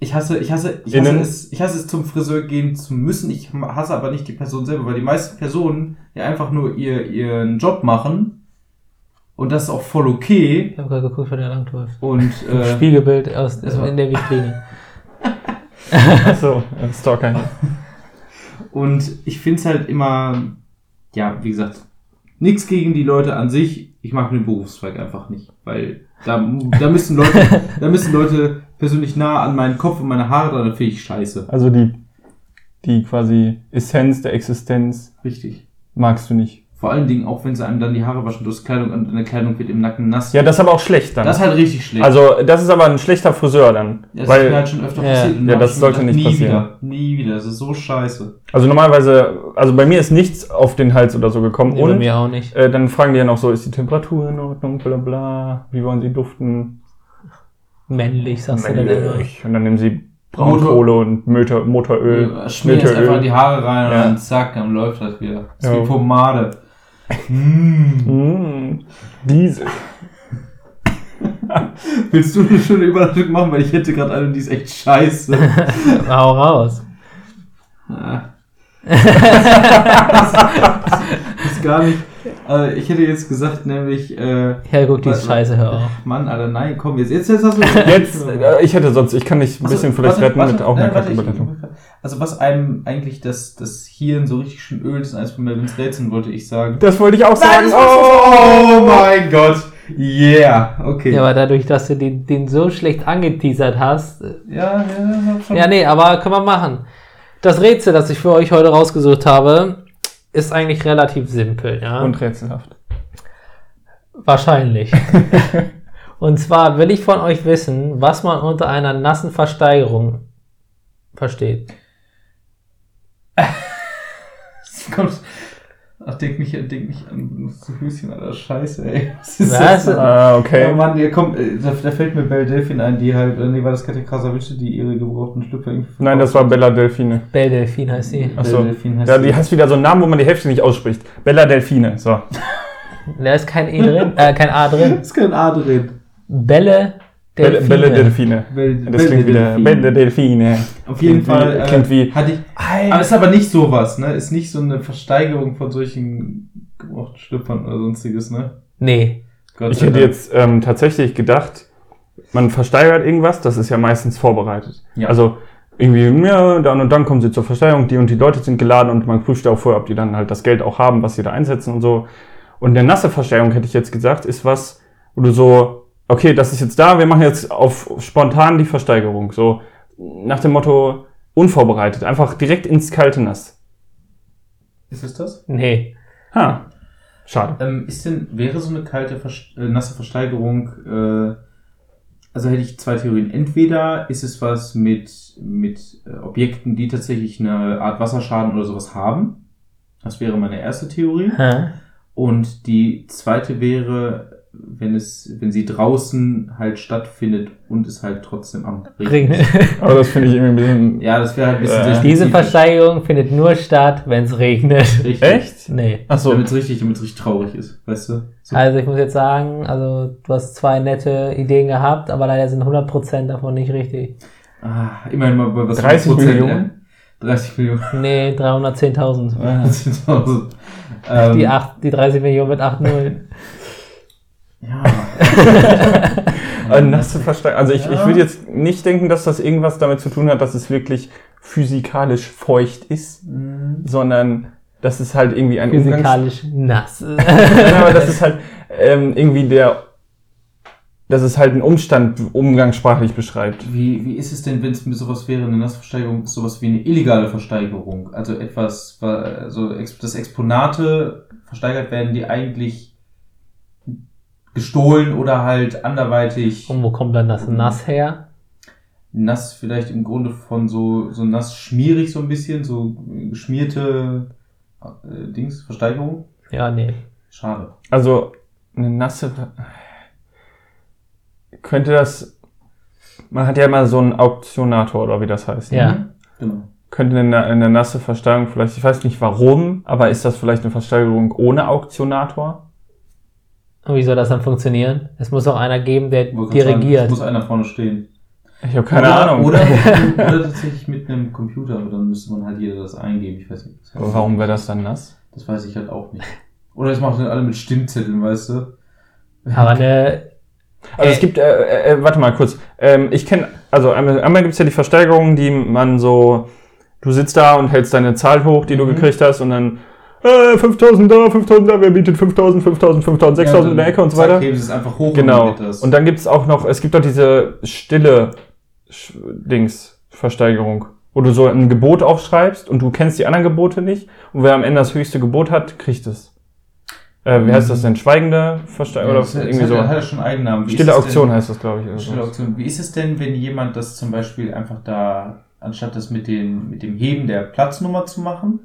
Ich hasse, ich hasse, ich hasse Innen. es, ich hasse es zum Friseur gehen zu müssen. Ich hasse aber nicht die Person selber, weil die meisten Personen ja einfach nur ihr, ihren Job machen. Und das ist auch voll okay. Ich habe gerade geguckt, wer der langläuft. Und, (laughs) äh, Spiegelbild aus, in der Vitrine. Achso, Stalker. (laughs) und ich find's halt immer, ja, wie gesagt, nichts gegen die Leute an sich. Ich mag den Berufszweig einfach nicht, weil da, da müssen Leute, (laughs) da müssen Leute persönlich nah an meinen Kopf und meine Haare dran, dann finde ich scheiße. Also die, die quasi Essenz der Existenz Richtig. magst du nicht. Vor allen Dingen auch, wenn sie einem dann die Haare waschen, du hast Kleidung und deine Kleidung wird im Nacken nass. Ja, das ist aber auch schlecht dann. Das ist halt richtig schlecht. also, das ist aber ein schlechter Friseur dann. Ja, das ist mir weil, halt schon öfter Ja. passiert. und Ja, das sollte gedacht, nicht nie passieren. Wieder, nie wieder. Das ist so scheiße. also normalerweise, also bei mir ist nichts auf den Hals oder so gekommen. Nee, bei und mir auch nicht. äh, dann fragen die ja noch so, ist die Temperatur in Ordnung, bla bla, wie wollen sie duften? Männlich, sagst du dann immer. Männlich. Und dann nehmen sie Braunkohle und Motor, Motoröl. Ja, Schmier es einfach in die Haare rein und Ja. dann zack, dann läuft das wieder. Das ist Ja. wie Pomade. Mm. Mm, diese. (laughs) Willst du eine schöne Überleitung machen? Weil ich hätte gerade eine, die ist echt scheiße. (laughs) Hau raus. Ah. (laughs) das ist gar nicht. Also ich hätte jetzt gesagt, nämlich. Äh, Ja, guck, die Was- ist scheiße, hör auf. Mann, Alter, nein, komm, jetzt, jetzt, jetzt hast du. (laughs) Jetzt, äh, ich hätte sonst, ich kann dich ein bisschen Achso, vielleicht warte, retten warte, mit auch einer nein, warte, ich- Überleitung. Also was einem eigentlich das, das Hirn so richtig schön ölt, ist eines von Melvins Rätseln, wollte ich sagen. Das wollte ich auch sagen. das war's. oh mein Gott. Yeah, okay. Ja, aber dadurch, dass du den, den so schlecht angeteasert hast. äh, ja, ja, hab schon. Ja, nee, aber können wir machen. Das Rätsel, das ich für euch heute rausgesucht habe, ist eigentlich relativ simpel, ja. Und rätselhaft. Wahrscheinlich. (laughs) Und zwar will ich von euch wissen, was man unter einer nassen Versteigerung versteht. (laughs) Das kommt. Ach, denk nicht, denk nicht an benutzt Höschen, Alter. Scheiße, ey. (laughs) Was ist Was? das? Ah, Ja, okay. Mann, ihr kommt, äh, da, da fällt mir Belle Delphine ein, die halt, äh, nee, war das Katja Krasavice, die ihre gebrauchten Schlüpfer irgendwie Nein, das war Bella Delfine. Belle Delphine heißt sie. Achso. Belle Delphine heißt Ja, die. hast wieder so einen Namen, wo man die Hälfte nicht ausspricht. Bella Delfine. So. (laughs) Da ist kein E drin, äh, kein A drin. (laughs) ist kein A drin. Belle Belle, Delphine. Belle Delfine. Belle, Das klingt wieder. Belle Delfine. Auf jeden Fall. äh, klingt wie- Hatte ich, aber ist aber nicht sowas, ne? Ist nicht so eine Versteigerung von solchen gebrauchten Schlüpfern oder sonstiges, ne? Nee. Gott Ich hätte Dank. jetzt ähm, tatsächlich gedacht, man versteigert irgendwas, das ist ja meistens vorbereitet. Ja. Also irgendwie, ja, dann und dann kommen sie zur Versteigerung, die und die Leute sind geladen und man prüft ja auch vorher, ob die dann halt das Geld auch haben, was sie da einsetzen und so. Und eine nasse Versteigerung, hätte ich jetzt gesagt, ist was, wo du so, okay, das ist jetzt da, wir machen jetzt auf spontan die Versteigerung. So nach dem Motto, unvorbereitet, einfach direkt ins kalte Nass. Ist es das? Nee. Ha, schade. Ähm, ist denn, wäre so eine kalte, äh, nasse Versteigerung, äh, also hätte ich zwei Theorien. Entweder ist es was mit, mit äh, Objekten, die tatsächlich eine Art Wasserschaden oder sowas haben. Das wäre meine erste Theorie. Hä? Und die zweite wäre, wenn es, wenn sie draußen halt stattfindet und es halt trotzdem am Ring. (laughs) Aber das finde ich irgendwie ein bisschen. Ja, das wäre halt ein bisschen Äh. Diese. Versteigerung findet nur statt, wenn es regnet. Richtig. Echt? Nee. Achso. Damit es richtig, damit's richtig traurig ist, weißt du? So. Also ich muss jetzt sagen, also du hast zwei nette Ideen gehabt, aber leider sind 100% davon nicht richtig. Ah, immerhin mal bei was 30 100%, Millionen? äh, 30 Millionen. Nee, 310.000. 10.000. (laughs) Ähm, Die, acht- die 30 Millionen mit 8 Nullen. Ja. (laughs) Äh, nasse Versteigerung. Also ich, Ja. ich würde jetzt nicht denken, dass das irgendwas damit zu tun hat, dass es wirklich physikalisch feucht ist, Mhm. sondern dass es halt irgendwie ein Umgangs... Physikalisch nass. (laughs) Nein, aber das ist halt ähm, irgendwie der... Dass es halt einen Umstand umgangssprachlich beschreibt. Wie, wie ist es denn, wenn es sowas wäre, eine Nassversteigerung, sowas wie eine illegale Versteigerung? Also etwas, wa- also dass Exponate versteigert werden, die eigentlich gestohlen oder halt anderweitig Und wo kommt dann das Nass her? nass vielleicht im Grunde von so, so nass schmierig so ein bisschen, so geschmierte äh, Dings, Versteigerung? Ja, nee. Schade. Also eine nasse... Könnte das... Man hat ja immer so einen Auktionator oder wie das heißt. Ja. Mhm. Genau. könnte eine, eine nasse Versteigerung vielleicht, ich weiß nicht warum, aber ist das vielleicht eine Versteigerung ohne Auktionator? Und wie soll das dann funktionieren? Es muss auch einer geben, der dirigiert. Es muss einer vorne stehen. Ich habe keine oder, Ahnung. Oder, (laughs) oder tatsächlich mit einem Computer, aber dann müsste man halt jeder das eingeben. Ich weiß nicht. Das, Aber warum wäre das dann nass? Das weiß ich halt auch nicht. Oder das machen dann alle mit Stimmzetteln, weißt du? Aber eine, Also Äh, es gibt, äh, äh, warte mal kurz. Ähm, ich kenne, also einmal, einmal gibt es ja die Versteigerungen, die man so, du sitzt da und hältst deine Zahl hoch, die du Mhm. gekriegt hast und dann äh, 5000 da, 5000 da, wer bietet 5000, 5000, 5000, 6000 in der Ecke und so weiter. heben sie es einfach hoch Genau. und. Und dann gibt es auch noch, es gibt doch diese stille Sch- Dings, Versteigerung, wo du so ein Gebot aufschreibst und du kennst die anderen Gebote nicht und wer am Ende das höchste Gebot hat, kriegt es. Äh, wie heißt das denn? Schweigende Versteigerung ja, oder irgendwie hat, so? hat ja schon einen. Wie Stille Auktion denn, heißt das, glaube ich. Stille. Auktion. Wie ist es denn, wenn jemand das zum Beispiel einfach da, anstatt das mit, den, mit dem Heben der Platznummer zu machen,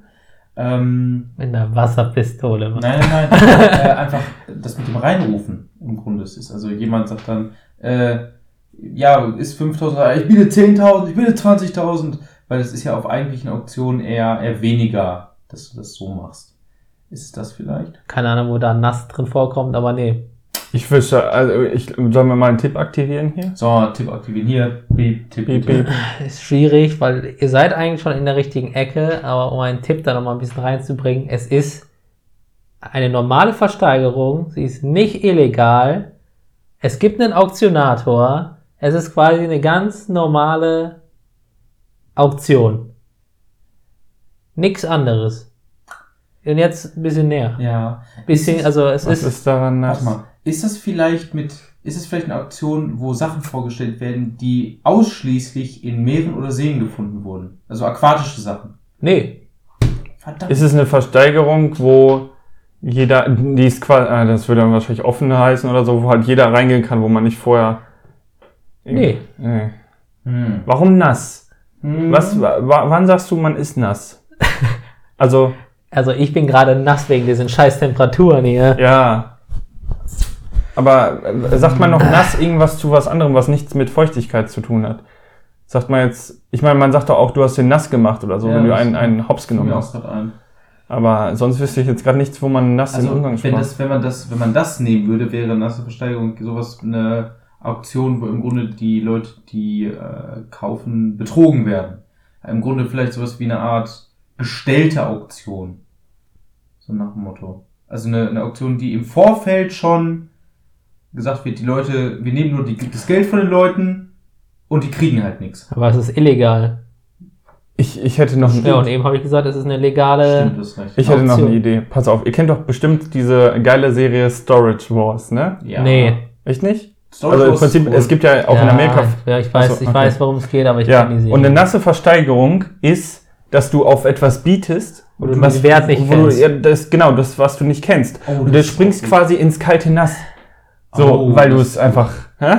ähm, mit einer Wasserpistole. Nein, nein, nein. äh, (laughs) einfach das mit dem Reinrufen im Grunde ist. Also jemand sagt dann, äh, ja, ist 5000, ich biete 10.000, ich biete 20.000, weil es ist ja auf eigentlichen Auktionen eher, eher weniger, dass du das so machst. Ist das vielleicht? Keine Ahnung, wo da nass drin vorkommt, aber nee. Ich wüsste, also ich, sollen wir mal einen Tipp aktivieren hier? So, Tipp aktivieren. Hier, Beep, Tipp, Beep, beep. Ist schwierig, weil ihr seid eigentlich schon in der richtigen Ecke, aber um einen Tipp da nochmal ein bisschen reinzubringen, es ist eine normale Versteigerung, sie ist nicht illegal, es gibt einen Auktionator, es ist quasi eine ganz normale Auktion. Nix anderes. Und jetzt ein bisschen näher. Ja. Bisschen, Ist also es Was ist, ist daran mal. Ist das vielleicht mit, ist es vielleicht eine Auktion, wo Sachen vorgestellt werden, die ausschließlich in Meeren oder Seen gefunden wurden? Also aquatische Sachen. nee, Verdammt. Ist es eine Versteigerung, wo jeder, die ist quasi, ah, das würde dann wahrscheinlich offen heißen oder so, wo halt jeder reingehen kann, wo man nicht vorher. Nee. nee. Hm. Warum nass? Hm. Was, wa- wann sagst du, man ist nass? (laughs) Also, also ich bin gerade nass wegen diesen scheiß Temperaturen hier. ja. Aber äh, sagt man noch nass irgendwas zu was anderem, was nichts mit Feuchtigkeit zu tun hat? Sagt man jetzt, ich meine, man sagt doch auch, du hast den nass gemacht oder so, Ja, wenn du einen, einen Hops genommen hast. ein. Aber sonst wüsste ich jetzt gerade nichts, wo man nass Also, Umgang wenn, das, wenn, man das, wenn man das nehmen würde, wäre nasse Versteigerung sowas eine Auktion, wo im Grunde die Leute, die äh, kaufen, betrogen werden. Im Grunde vielleicht sowas wie eine Art gestellte Auktion. So nach dem Motto. Also eine, eine Auktion, die im Vorfeld schon gesagt wird, die Leute, wir nehmen nur die, das Geld von den Leuten und die kriegen halt nichts. Aber es ist illegal. Ich, ich hätte noch Ja, und eben habe ich gesagt, es ist eine legale. Stimmt, das recht. Ich hätte noch eine Idee. Pass auf, ihr kennt doch bestimmt diese geile Serie Storage Wars, ne? ja. Nee. Echt nicht? Storage also im Wars Prinzip, es gibt ja auch ja, in Amerika. Ja, ich weiß, Ach so, ich okay. weiß, worum es geht, aber ich Ja, kenn die Serie. und eine nasse Versteigerung ist, dass du auf etwas bietest, du den Wert nicht wo du, kennst. ja, das, genau, das, was du nicht kennst. Oh, und du springst quasi ins kalte Nass. So, Oh, weil du es einfach. Hä?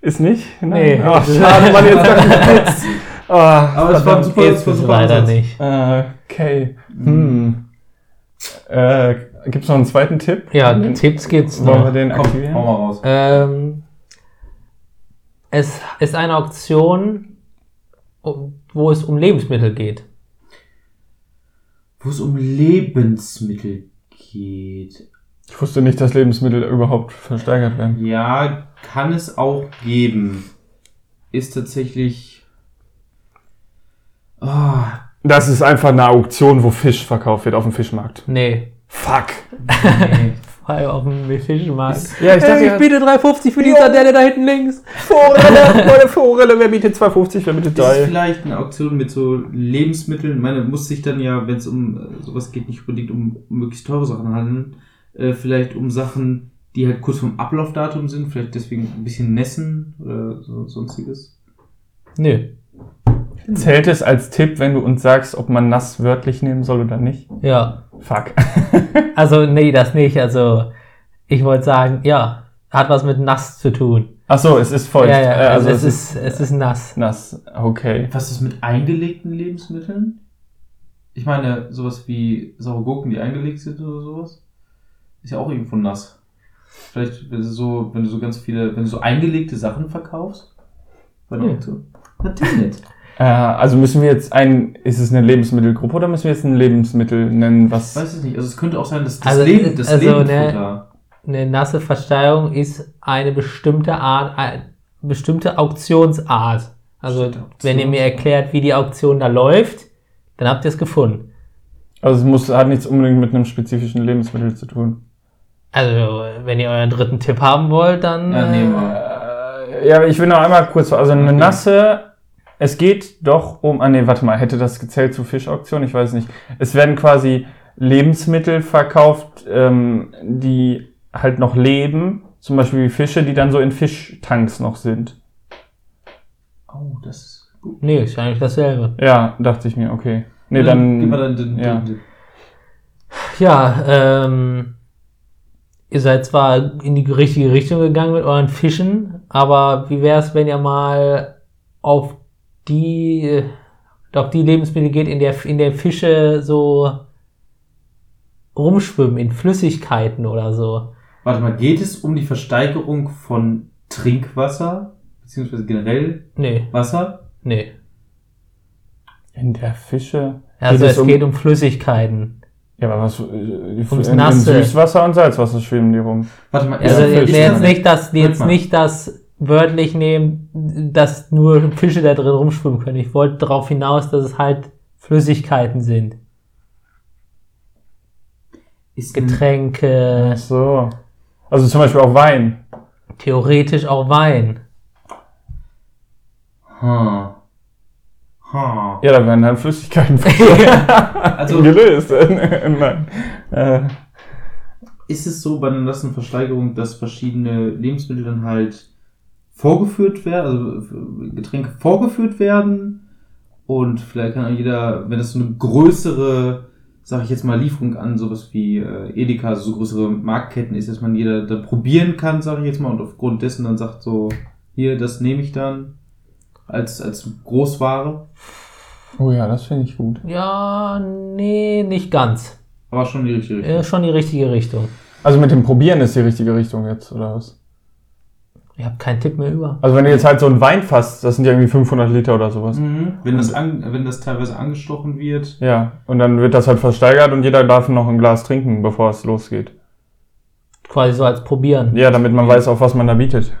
Ist nicht? Nee. Ach, schade, Mann, jetzt jetzt. (laughs) Ah, Aber es war ein super, es war super leider Ansatz. nicht. äh, okay. Hm. Äh, gibt's noch einen zweiten Tipp? Ja, Tipps gibt's Wollen wir noch. den Komm, aktivieren? hau mal raus. Ähm, es ist eine Auktion, wo es um Lebensmittel geht. Wo es um Lebensmittel geht. Ich wusste nicht, dass Lebensmittel überhaupt versteigert werden. Ja, kann es auch geben. Ist tatsächlich. Ah, Das ist einfach eine Auktion, wo Fisch verkauft wird auf dem Fischmarkt. Nee. Fuck. nee. (laughs) Vor allem auf dem Fischmarkt. Ja, ich dachte, Hey, ich biete 3,50 für die. Sardelle da hinten links. Forelle, Leute, Forelle, wer bietet 2,50, wer bietet Ist es 3? vielleicht eine Auktion mit so Lebensmitteln? Ich meine, muss sich dann ja, wenn es um äh, sowas geht, nicht unbedingt um möglichst teure Sachen handeln. Äh, vielleicht um Sachen, die halt kurz vom Ablaufdatum sind, vielleicht deswegen ein bisschen nässen oder so, sonstiges. Nö. Zählt es als Tipp, wenn du uns sagst, ob man nass wörtlich nehmen soll oder nicht? Ja. Fuck. (laughs) Also, nee, das nicht. Also, ich wollte sagen, ja, hat was mit nass zu tun. Ach so, es ist feucht. Ja, ja, Äh, also, es, ist, es ist nass. nass. Okay. Was ist mit eingelegten Lebensmitteln? Ich meine, sowas wie saure Gurken, die eingelegt sind oder sowas, ist ja auch irgendwo nass. Vielleicht, wenn du so, wenn du so ganz viele, wenn du so eingelegte Sachen verkaufst, bei der Ja. Auktion. Natürlich nicht. (laughs) Äh, also müssen wir jetzt ein, ist es eine Lebensmittelgruppe oder müssen wir jetzt ein Lebensmittel nennen, was. Weiß ich nicht. Also es könnte auch sein, dass das Also, Leben, das also, Lebendfutter. Eine nasse Versteigerung ist eine bestimmte Art, eine bestimmte Auktionsart. Also, Bestimmte wenn ihr mir erklärt, wie die Auktion da läuft, dann habt ihr es gefunden. Also es muss, hat nichts unbedingt mit einem spezifischen Lebensmittel zu tun. Also, wenn ihr euren dritten Tipp haben wollt, dann. Ja, nee, äh, aber- Äh, ja, ich will noch einmal kurz, also eine Okay. nasse, es geht doch um, ah nee, warte mal, hätte das gezählt zu Fischauktion? Ich weiß nicht. Es werden quasi Lebensmittel verkauft, ähm, die halt noch leben, zum Beispiel wie Fische, die dann so in Fischtanks noch sind. Oh, das ist gut. nee, ist eigentlich dasselbe. Ja, dachte ich mir, okay. Nee, Gib dann, mal dann den, ja. den, den. Ja, ähm, ihr seid zwar in die richtige Richtung gegangen mit euren Fischen, aber wie wäre es, wenn ihr mal auf die, auf die Lebensmittel geht, in der, in der Fische so rumschwimmen, in Flüssigkeiten oder so? Warte mal, geht es um die Versteigerung von Trinkwasser? Beziehungsweise generell Nee, Wasser? nee. in der Fische. Also Geht es es um- geht um Flüssigkeiten. Ja, aber was, äh, die, Ums in, in Nasse. Süßwasser und Salzwasser schwimmen die rum. Warte mal, Also Ja, jetzt, Fisch, jetzt ja. nicht das, jetzt nicht das wörtlich nehmen, dass nur Fische da drin rumschwimmen können. Ich wollte darauf hinaus, dass es halt Flüssigkeiten sind. ist Getränke, Ach so. Also zum Beispiel auch Wein. theoretisch auch Wein. Hm. Hm. Ja, da werden dann Flüssigkeiten (laughs) Also (laughs) gelöst. (laughs) Nein. Äh, ist es so bei einer nassen Versteigerung, dass verschiedene Lebensmittel dann halt vorgeführt werden, also Getränke vorgeführt werden und vielleicht kann auch jeder, wenn das so eine größere, sag ich jetzt mal, Lieferung an sowas wie äh, Edeka, also so größere Marktketten ist, dass man jeder dann probieren kann, sag ich jetzt mal, und aufgrund dessen dann sagt so, hier, das nehme ich dann als, als Großware, oh ja, das finde ich gut. Ja, nee, nicht ganz. aber schon die richtige Richtung. Äh, schon die richtige Richtung. Also mit dem Probieren ist die richtige Richtung jetzt, oder was? Ich habe keinen Tipp mehr über. Also wenn du jetzt halt so ein Wein fasst, das sind ja irgendwie 500 Liter oder sowas. Mhm. Wenn, das an, wenn das teilweise angestochen wird, Ja, und dann wird das halt versteigert und jeder darf noch ein Glas trinken, bevor es losgeht. Quasi so als Probieren. Ja, damit man weiß, auf was man da bietet.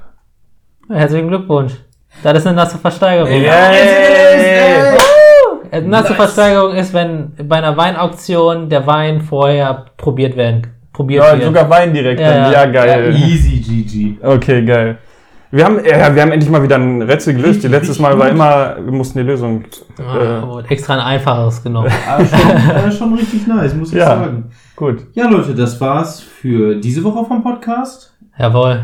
Herzlichen Glückwunsch. Das ist eine nasse Versteigerung. Yay! Eine nasse Nice. Versteigerung ist, wenn bei einer Weinauktion der Wein vorher probiert werden. Probiert Ja, wird. sogar Wein direkt. Ja, dann. ja. ja geil. easy GG. Okay, geil. Wir haben, ja, wir haben endlich mal wieder ein Rätsel gelöst. Die letztes Mal war immer, wir mussten die Lösung. Ah, aber extra ein einfacheres genommen. Aber (laughs) schon, äh, (laughs) schon richtig nice, muss ich Ja. sagen. Gut. Ja, Leute, das war's für diese Woche vom Podcast. Jawohl.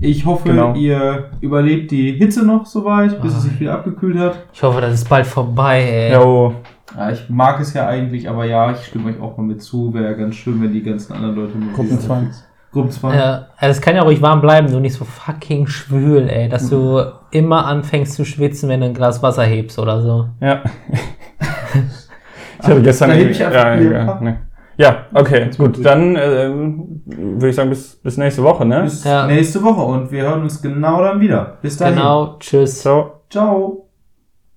Ich hoffe, Genau. ihr überlebt die Hitze noch soweit, bis es sich wieder abgekühlt hat. Ich hoffe, das ist bald vorbei, ey. Jo. Ja, ich mag es ja eigentlich, aber ja, ich stimme euch auch mal mit zu. Wäre ganz schön, wenn die ganzen anderen Leute mit Gruppenzwang. Gruppenzwang. Ja, es kann ja ruhig warm bleiben, nur nicht so fucking schwül, ey. Dass du immer anfängst zu schwitzen, wenn du ein Glas Wasser hebst oder so. Ja. (laughs) ich hatte gestern. Da heb ich einfach ja, hier. ja, ne. Ja, okay, gut. gut. Dann ähm, würde ich sagen, bis, bis nächste Woche, ne? Bis Ja. nächste Woche und wir hören uns genau dann wieder. Bis dahin. Genau, tschüss. Ciao. Ciao.